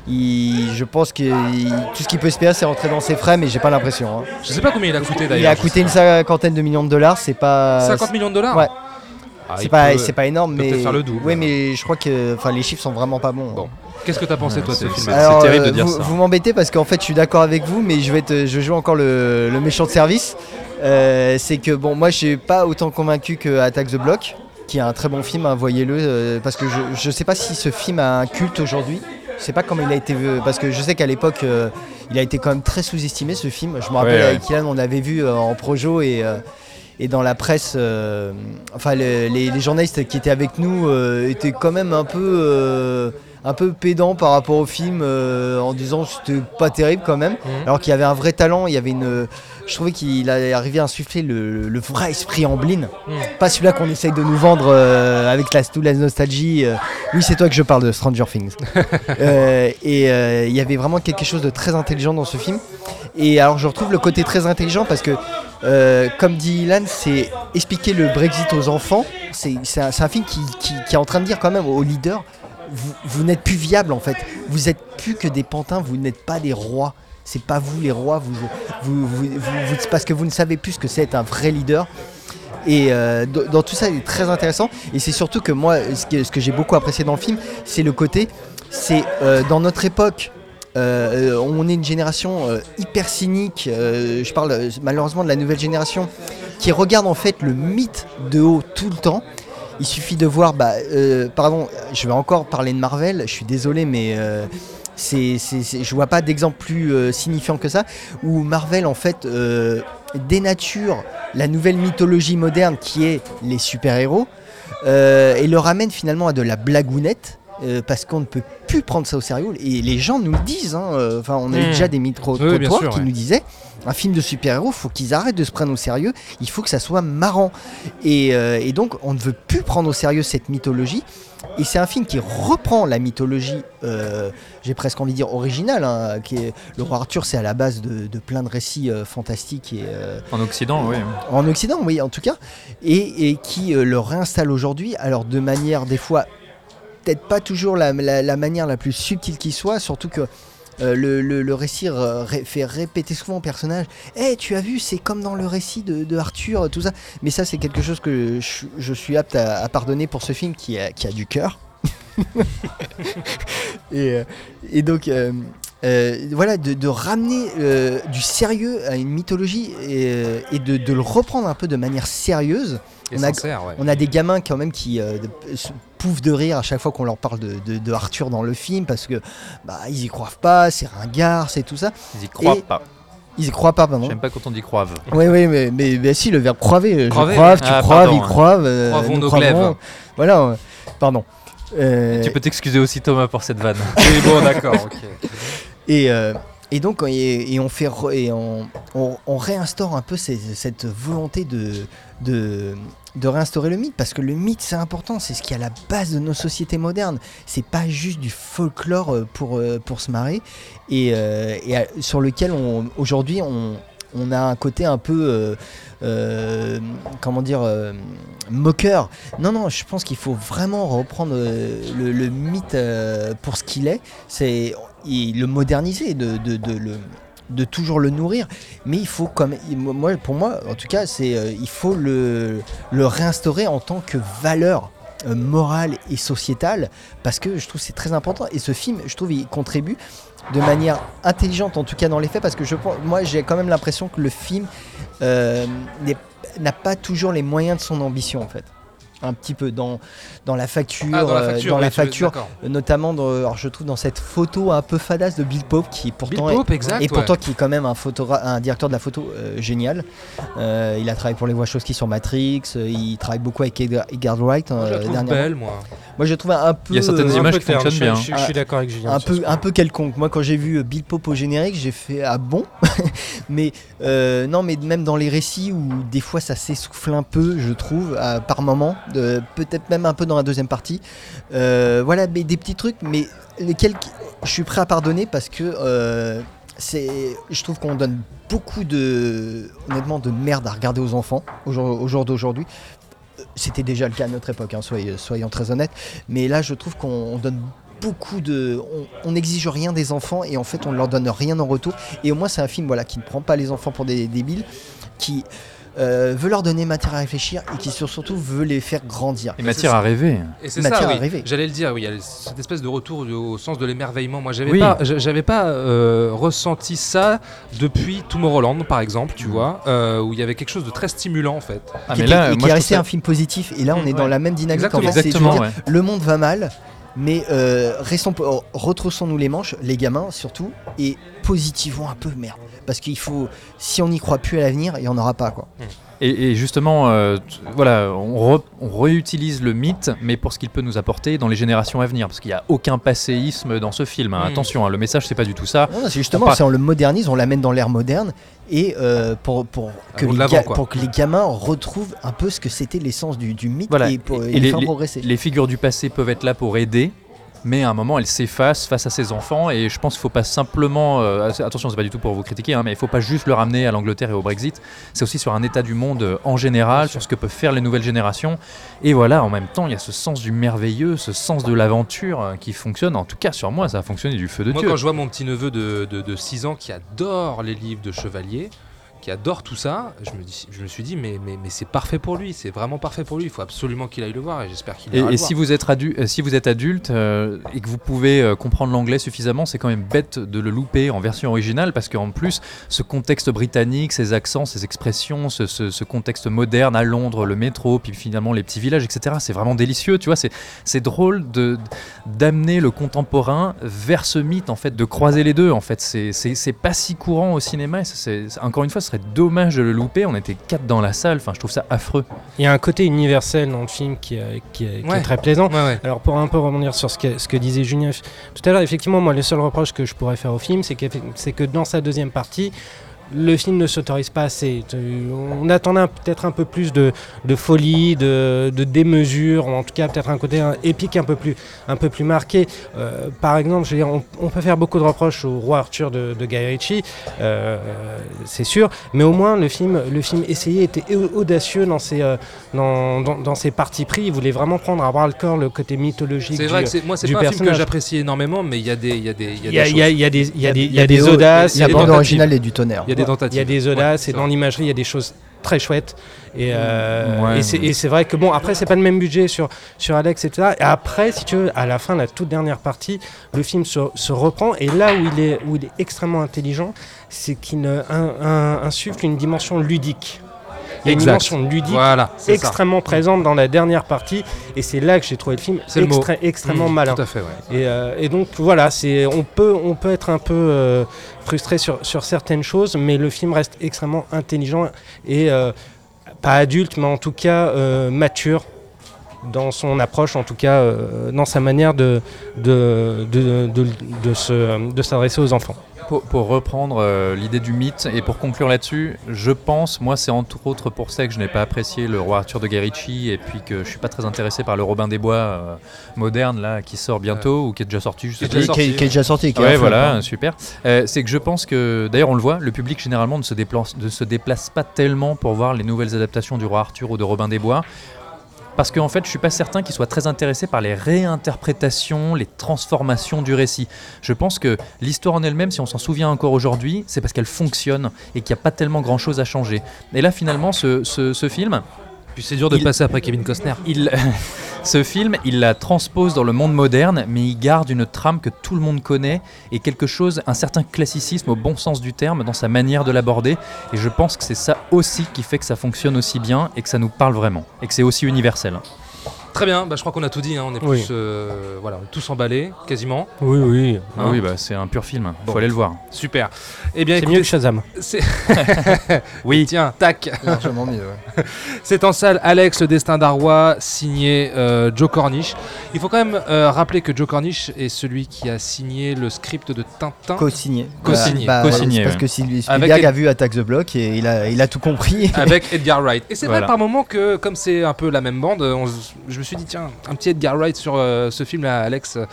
il- je pense que il- tout ce qu'il peut espérer, c'est rentrer dans ses frais, mais j'ai pas l'impression. hein. Je sais pas combien il a coûté Il d'ailleurs. a coûté une cinquantaine de millions de dollars, c'est pas. 50 millions de dollars Ouais. Ah, c'est pas, peut- c'est pas énorme, mais. peut-être faire le double. Oui, mais je crois que, enfin, les chiffres sont vraiment pas bons. Bon. Qu'est-ce que t'as pensé toi de ce film? c'est- terrible de euh, dire vous, ça. vous m'embêtez parce qu'en fait, je suis d'accord avec vous, mais je vais je joue encore le, le méchant de service. Euh, c'est que bon, moi, je suis pas autant convaincu que Attack the Block, qui est un très bon film, hein, voyez-le, euh, parce que je, je sais pas si ce film a un culte aujourd'hui. Je sais pas comment il a été vu, parce que je sais qu'à l'époque, euh, il a été quand même très sous-estimé ce film. Je me rappelle Ouais, ouais. avec Ilan, on l'avait vu euh, en projo et euh, et dans la presse, euh, enfin le- les, les journalistes qui étaient avec nous euh, étaient quand même un peu, euh, un peu pédants par rapport au film en disant que c'était pas terrible quand même. Mhm. Alors qu'il y avait un vrai talent, il y avait une, je trouvais qu'il arrivé à insuffler le, le vrai esprit Amblin, Mhm. pas celui-là qu'on essaye de nous vendre avec la, toute la nostalgie. Oui, c'est toi que je parle de Stranger Things. *laughs* Et il y avait vraiment quelque chose de très intelligent dans ce film. Et alors je retrouve le côté très intelligent parce que, euh, comme dit Ilan, c'est expliquer le Brexit aux enfants. C'est un, film qui, est en train de dire quand même aux leaders, vous, n'êtes plus viable en fait. Vous êtes plus que des pantins, vous n'êtes pas des rois. C'est pas vous les rois, vous, parce que vous ne savez plus ce que c'est être un vrai leader. Et euh, dans tout ça, il est très intéressant. Et c'est surtout que moi, ce que, ce que j'ai beaucoup apprécié dans le film, c'est le côté, c'est euh, dans notre époque, euh, on est une génération euh, hyper cynique. euh, je parle malheureusement de la nouvelle génération qui regarde en fait le mythe de haut tout le temps. Il suffit de voir, bah, pardon, je vais encore parler de Marvel. Je suis désolé, mais c'est, je vois pas d'exemple plus signifiant que ça, où Marvel en fait dénature la nouvelle mythologie moderne qui est les super-héros et le ramène finalement à de la blagounette. Euh, parce qu'on ne peut plus prendre ça au sérieux et les gens nous le disent. hein, euh, Enfin, on a eu Mmh. déjà des micro Oui, qui ouais. nous disaient un film de super-héros, faut qu'ils arrêtent de se prendre au sérieux. Il faut que ça soit marrant. Et, euh, et donc, on ne veut plus prendre au sérieux cette mythologie. Et c'est un film qui reprend la mythologie, euh, j'ai presque envie de dire originale. hein, qui est, le roi Arthur, c'est à la base de, de plein de récits euh, fantastiques et euh, En Occident, oui. en Occident, oui, en tout cas, et, et qui le réinstalle aujourd'hui, alors de manière des fois peut-être pas toujours la, manière la plus subtile qui soit, surtout que Euh, le, récit euh, fait répéter souvent au personnage Eh, tu as vu, c'est comme dans le récit de, Arthur, tout ça. Mais ça, c'est quelque chose que je, suis apte à, pardonner pour ce film qui a, du cœur. *laughs* et, euh, et donc, euh, voilà, de, de ramener euh, du sérieux à une mythologie et, euh, et de, de le reprendre un peu de manière sérieuse. Et On a, ouais. on a des gamins quand même qui euh, de- se pouffent de rire à chaque fois qu'on leur parle de, Arthur dans le film parce que bah, ils y croient pas, c'est ringard, c'est tout ça. Ils y croient Et- pas. Ils y croient pas, pardon. J'aime pas quand on dit croivent. Oui, oui, mais, mais, mais si, le verbe croiver. Je croive, tu Ah, croives, pardon, ils croivent. Croivons nous nos glaives. Voilà, pardon. Tu peux t'excuser aussi Thomas pour cette vanne. *laughs* Oui, bon, d'accord, ok. Et, euh, et donc, on, fait et on, réinstaure un peu cette volonté de, de, réinstaurer le mythe, parce que le mythe, c'est important, c'est ce qui est à la base de nos sociétés modernes. C'est pas juste du folklore euh, pour, euh, pour se marrer, et, et sur lequel, aujourd'hui, on, on a un côté un peu... euh, euh, comment dire euh, moqueur. Non non je pense qu'il faut vraiment reprendre le, mythe pour ce qu'il est. C'est le moderniser de, toujours le nourrir. Mais il faut comme moi pour moi en tout cas il faut le réinstaurer en tant que valeur morale et sociétale. Parce que je trouve c'est très important. Et ce film je trouve il contribue de manière intelligente en tout cas dans les faits parce que je moi j'ai quand même l'impression que le film euh, n'a pas toujours les moyens de son ambition en fait un petit peu dans, dans la facture, Ah, dans la euh, facture, dans oui, la tu veux- facture, d'accord. notamment dans, alors je trouve dans cette photo un peu fadasse de Bill Pope qui pourtant Bill Pope, est, exact, et pourtant ouais. qui est quand même un, un directeur de la photo euh, génial. Euh, il a travaillé pour les Wachowski sur Matrix, euh, il travaille beaucoup avec Edgar, Wright Moi, je la trouve dernièrement. belle, moi. Moi je trouve un peu Il y a certaines euh, images qui fonctionnent je- bien. Je, je suis d'accord avec Julien. un peu, un peu quelconque. Moi, quand j'ai vu Bill Pope au générique, j'ai fait ah bon? *laughs* mais euh, non, mais même dans les récits où des fois ça s'essouffle un peu, je trouve, à- par moment, peut-être même un peu dans la deuxième partie. Euh, voilà, mais des petits trucs, mais lesquels je suis prêt à pardonner parce que euh, je trouve qu'on donne beaucoup de, honnêtement, de merde à regarder aux enfants au jour, au jour d'aujourd'hui. C'était déjà le cas à notre époque, hein, soyons très honnêtes. Mais là, je trouve qu'on on donne beaucoup de. On, n'exige rien des enfants et en fait, on leur donne rien en retour. Et au moins, c'est un film voilà, qui ne prend pas les enfants pour des débiles, qui euh, veut leur donner matière à réfléchir et qui sur- surtout veut les faire grandir. Et matière à rêver. Et c'est Matière ça, à oui. rêver. J'allais le dire, oui, il y a cette espèce de retour du- au sens de l'émerveillement. Moi, j'avais Oui. pas, j'a- j'avais pas euh, ressenti ça depuis Tomorrowland, par exemple, tu vois, euh, où il y avait quelque chose de très stimulant, en fait. Ah, qui mais était- là, et qui moi, est resté un film positif. Et là, on est dans ouais. la même dynamique. Exactement. En fait, Exactement, dire, ouais. Le monde va mal, mais euh, restons, oh, retroussons-nous les manches, les gamins surtout, et positivons un peu, merde. Parce qu'il faut, si on n'y croit plus à l'avenir, il n'y en aura pas, quoi. Et, et justement, euh, voilà, on, re- on réutilise le mythe, mais pour ce qu'il peut nous apporter dans les générations à venir, parce qu'il n'y a aucun passéisme dans ce film. hein. Mm. Attention, hein, le message c'est pas du tout ça. Non, non, c'est justement, On on le modernise, on l'amène dans l'ère moderne, et euh, pour, pour, que les l'avant, ga- quoi. pour que les gamins retrouvent un peu ce que c'était l'essence du, du mythe Voilà. et, pour, et Et les, les, faire les- progresser. les figures du passé peuvent être là pour aider, mais à un moment elles s'effacent face à ses enfants, et je pense qu'il faut pas simplement, euh, attention, c'est pas du tout pour vous critiquer, hein, mais il faut pas juste le ramener à l'Angleterre et au Brexit. C'est aussi sur un état du monde euh, en général, sur ce que peuvent faire les nouvelles générations. Et voilà, en même temps, il y a ce sens du merveilleux, ce sens de l'aventure euh, qui fonctionne. En tout cas, sur moi, ça a fonctionné du feu de Moi, Dieu. quand je vois mon petit neveu de, de, de 6 ans qui adore les livres de chevalier, qui adore tout ça, je me, dis, je me suis dit, mais, mais, mais c'est parfait pour lui, c'est vraiment parfait pour lui, il faut absolument qu'il aille le voir et j'espère qu'il Et, et le si voir. vous êtes, euh, si vous êtes adulte euh, et que vous pouvez euh, comprendre l'anglais suffisamment, c'est quand même bête de le louper en version originale parce qu'en plus, ce contexte britannique, ces accents, ces expressions, ce, ce- ce contexte moderne à Londres, le métro, puis finalement les petits villages, etc., c'est vraiment délicieux. Tu vois, c'est, drôle d'amener le contemporain vers ce mythe, en fait, de croiser les deux. En fait, c'est, pas si courant au cinéma. c'est- encore une fois, serait dommage de le louper. On était quatre dans la salle. Enfin, je trouve ça affreux. Il y a un côté universel dans le film qui, est- qui est, qui est Ouais. très plaisant. Ouais, ouais. Alors pour un peu rebondir sur ce que, ce que disait Julien tout à l'heure, effectivement, moi le seul reproche que je pourrais faire au film, c'est que, c'est que dans sa deuxième partie, le film ne s'autorise pas assez. On attendait peut-être un peu plus de, de folie, de, de démesure, ou en tout cas peut-être un côté un- épique un peu plus, un peu plus marqué. Euh, par exemple, je veux dire, on, on peut faire beaucoup de reproches au roi Arthur de, de Guy Ritchie, euh, c'est sûr, mais au moins le film, le film essayé était au- audacieux dans ses, euh, dans, dans, dans ses partis pris. Il voulait vraiment prendre à bras le corps le côté mythologique. C'est du- vrai que c'est- moi, c'est pas un film que j'apprécie énormément, mais il y a des, il y a des, Il y a, des il y a- y y des, des des audaces, il y originale est du tonnerre. Il y a des tentatives. Il y a des audaces et dans l'imagerie, il y a des choses très chouettes. Et, euh, Ouais. et c'est- et vrai que bon, après, c'est pas le même budget sur, sur Alex, etc. Et après, si tu veux, à la fin, la toute dernière partie, le film se, se reprend. Et là où il est, où il est extrêmement intelligent, c'est qu'il euh, un- un- insuffle une dimension ludique. Il y a une dimension ludique Voilà, c'est ça. extrêmement présente dans la dernière partie. Et c'est là que j'ai trouvé le film le extrêmement Mmh, malin. Tout à fait, ouais. Et, euh, et donc voilà, c'est on peut on peut être un peu euh, frustré sur, sur certaines choses, mais le film reste extrêmement intelligent et euh, pas adulte, mais en tout cas mature dans son approche, en tout cas euh, dans sa manière de de, de, de, de se- de s'adresser aux enfants. Pour, pour reprendre euh, l'idée du mythe et pour conclure là-dessus, je pense, moi c'est entre autres pour ça que je n'ai pas apprécié le roi Arthur de Guy Ritchie et puis que je suis pas très intéressé par le Robin des Bois euh, moderne là qui sort bientôt ou qui est déjà sorti, Qui est déjà Qui, est- qui est déjà sorti. qui est Ouais, voilà, super. Euh, c'est que je pense que, d'ailleurs, on le voit, le public généralement ne se, déplace, ne se déplace pas tellement pour voir les nouvelles adaptations du Roi Arthur ou de Robin des Bois. Parce qu'en fait, je suis pas certain qu'il soit très intéressé par les réinterprétations, les transformations du récit. Je pense que l'histoire en elle-même, si on s'en souvient encore aujourd'hui, c'est parce qu'elle fonctionne et qu'il n'y a pas tellement grand-chose à changer. Et là, finalement, ce film, Puis c'est dur de Il- passer après Kevin Costner. il, *laughs* ce film, il la transpose dans le monde moderne, mais il garde une trame que tout le monde connaît et quelque chose, un certain classicisme au bon sens du terme dans sa manière de l'aborder. Et je pense que c'est ça aussi qui fait que ça fonctionne aussi bien et que ça nous parle vraiment et que c'est aussi universel. Très bien, bah, je crois qu'on a tout dit. hein. On est Oui. plus, euh, voilà, tous emballés, quasiment. Oui, oui. Ah oui, bah, c'est un pur film. Bon. Faut aller le voir. Super. Eh bien, C'est mieux que Shazam. *laughs* oui, tiens, tac. Largement mieux. ouais. *laughs* C'est en salle Alex, le destin d'Arwa, signé euh, Joe Cornish. Il faut quand même euh, rappeler que Joe Cornish est celui qui a signé le script de Tintin. Co-signé. Co-signé. Bah, Co-signé, c'est parce que Avec Spielberg Ed- a vu Attack the Block et il a, il a tout compris. avec *laughs* Edgar Wright. Et c'est Voilà. vrai par moment que, comme c'est un peu la même bande, on s- je me suis dit, tiens, un petit Edgar Wright sur euh, ce film-là, Alex, euh,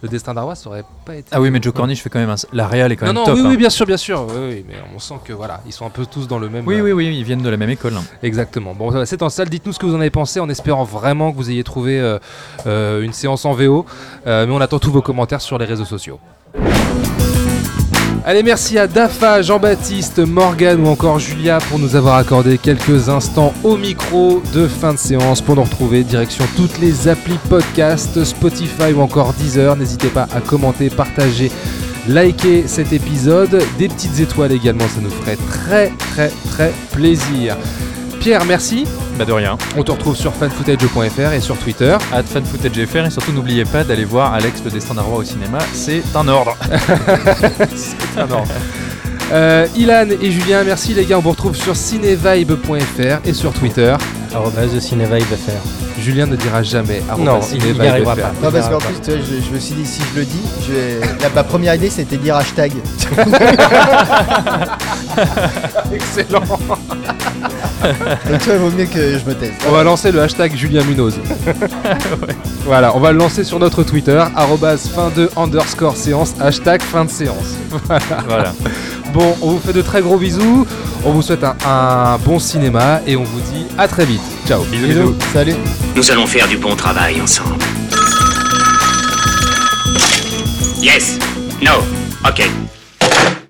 Le Destin d'Arwa, ça aurait pas été. Ah oui, mais Joe Cornish fait quand même un... La réal est quand Non, même non, top. oui, hein. oui, bien sûr, bien sûr. Oui, oui, mais on sent que voilà, ils sont un peu tous dans le même. oui, euh, oui, oui, ils viennent de la même école. hein. Exactement. Bon, c'est en salle. Dites-nous ce que vous en avez pensé en espérant vraiment que vous ayez trouvé une séance en VO. Mais on attend tous vos commentaires sur les réseaux sociaux. Allez, merci à Dafa, Jean-Baptiste, Morgan ou encore Julia pour nous avoir accordé quelques instants au micro de fin de séance pour nous retrouver. Direction toutes les applis podcast, Spotify ou encore Deezer. N'hésitez pas à commenter, partager, liker cet épisode. Des petites étoiles également, ça nous ferait très très très plaisir. Pierre, merci. Bah de rien. On te retrouve sur fanfootage.fr et sur Twitter. Hâte fan footage FR et surtout n'oubliez pas d'aller voir Alex le destin d'un roi au cinéma, c'est un ordre. *laughs* Euh, Ilan et Julien, merci les gars. On vous retrouve sur cinevibe.fr et sur Twitter. Arrobase. Julien ne dira jamais Non, il- n'y arrivera pas. Non, parce qu'en plus, tu vois, je, je me suis dit, si je le dis, je vais- la, ma première idée c'était de dire hashtag. *laughs* *laughs* Excellent. *laughs* Donc, tu vois, il vaut mieux que je me taise. On va lancer le hashtag Julien Munoz. *laughs* Voilà, on va le lancer sur notre Twitter, fin de underscore séance, hashtag fin de séance. *laughs* voilà. Bon, on vous fait de très gros bisous, on vous souhaite un, un bon cinéma et on vous dit à très vite. Ciao. Bisous, bisous. Salut. Nous allons faire du bon travail ensemble. Yes. No. Ok.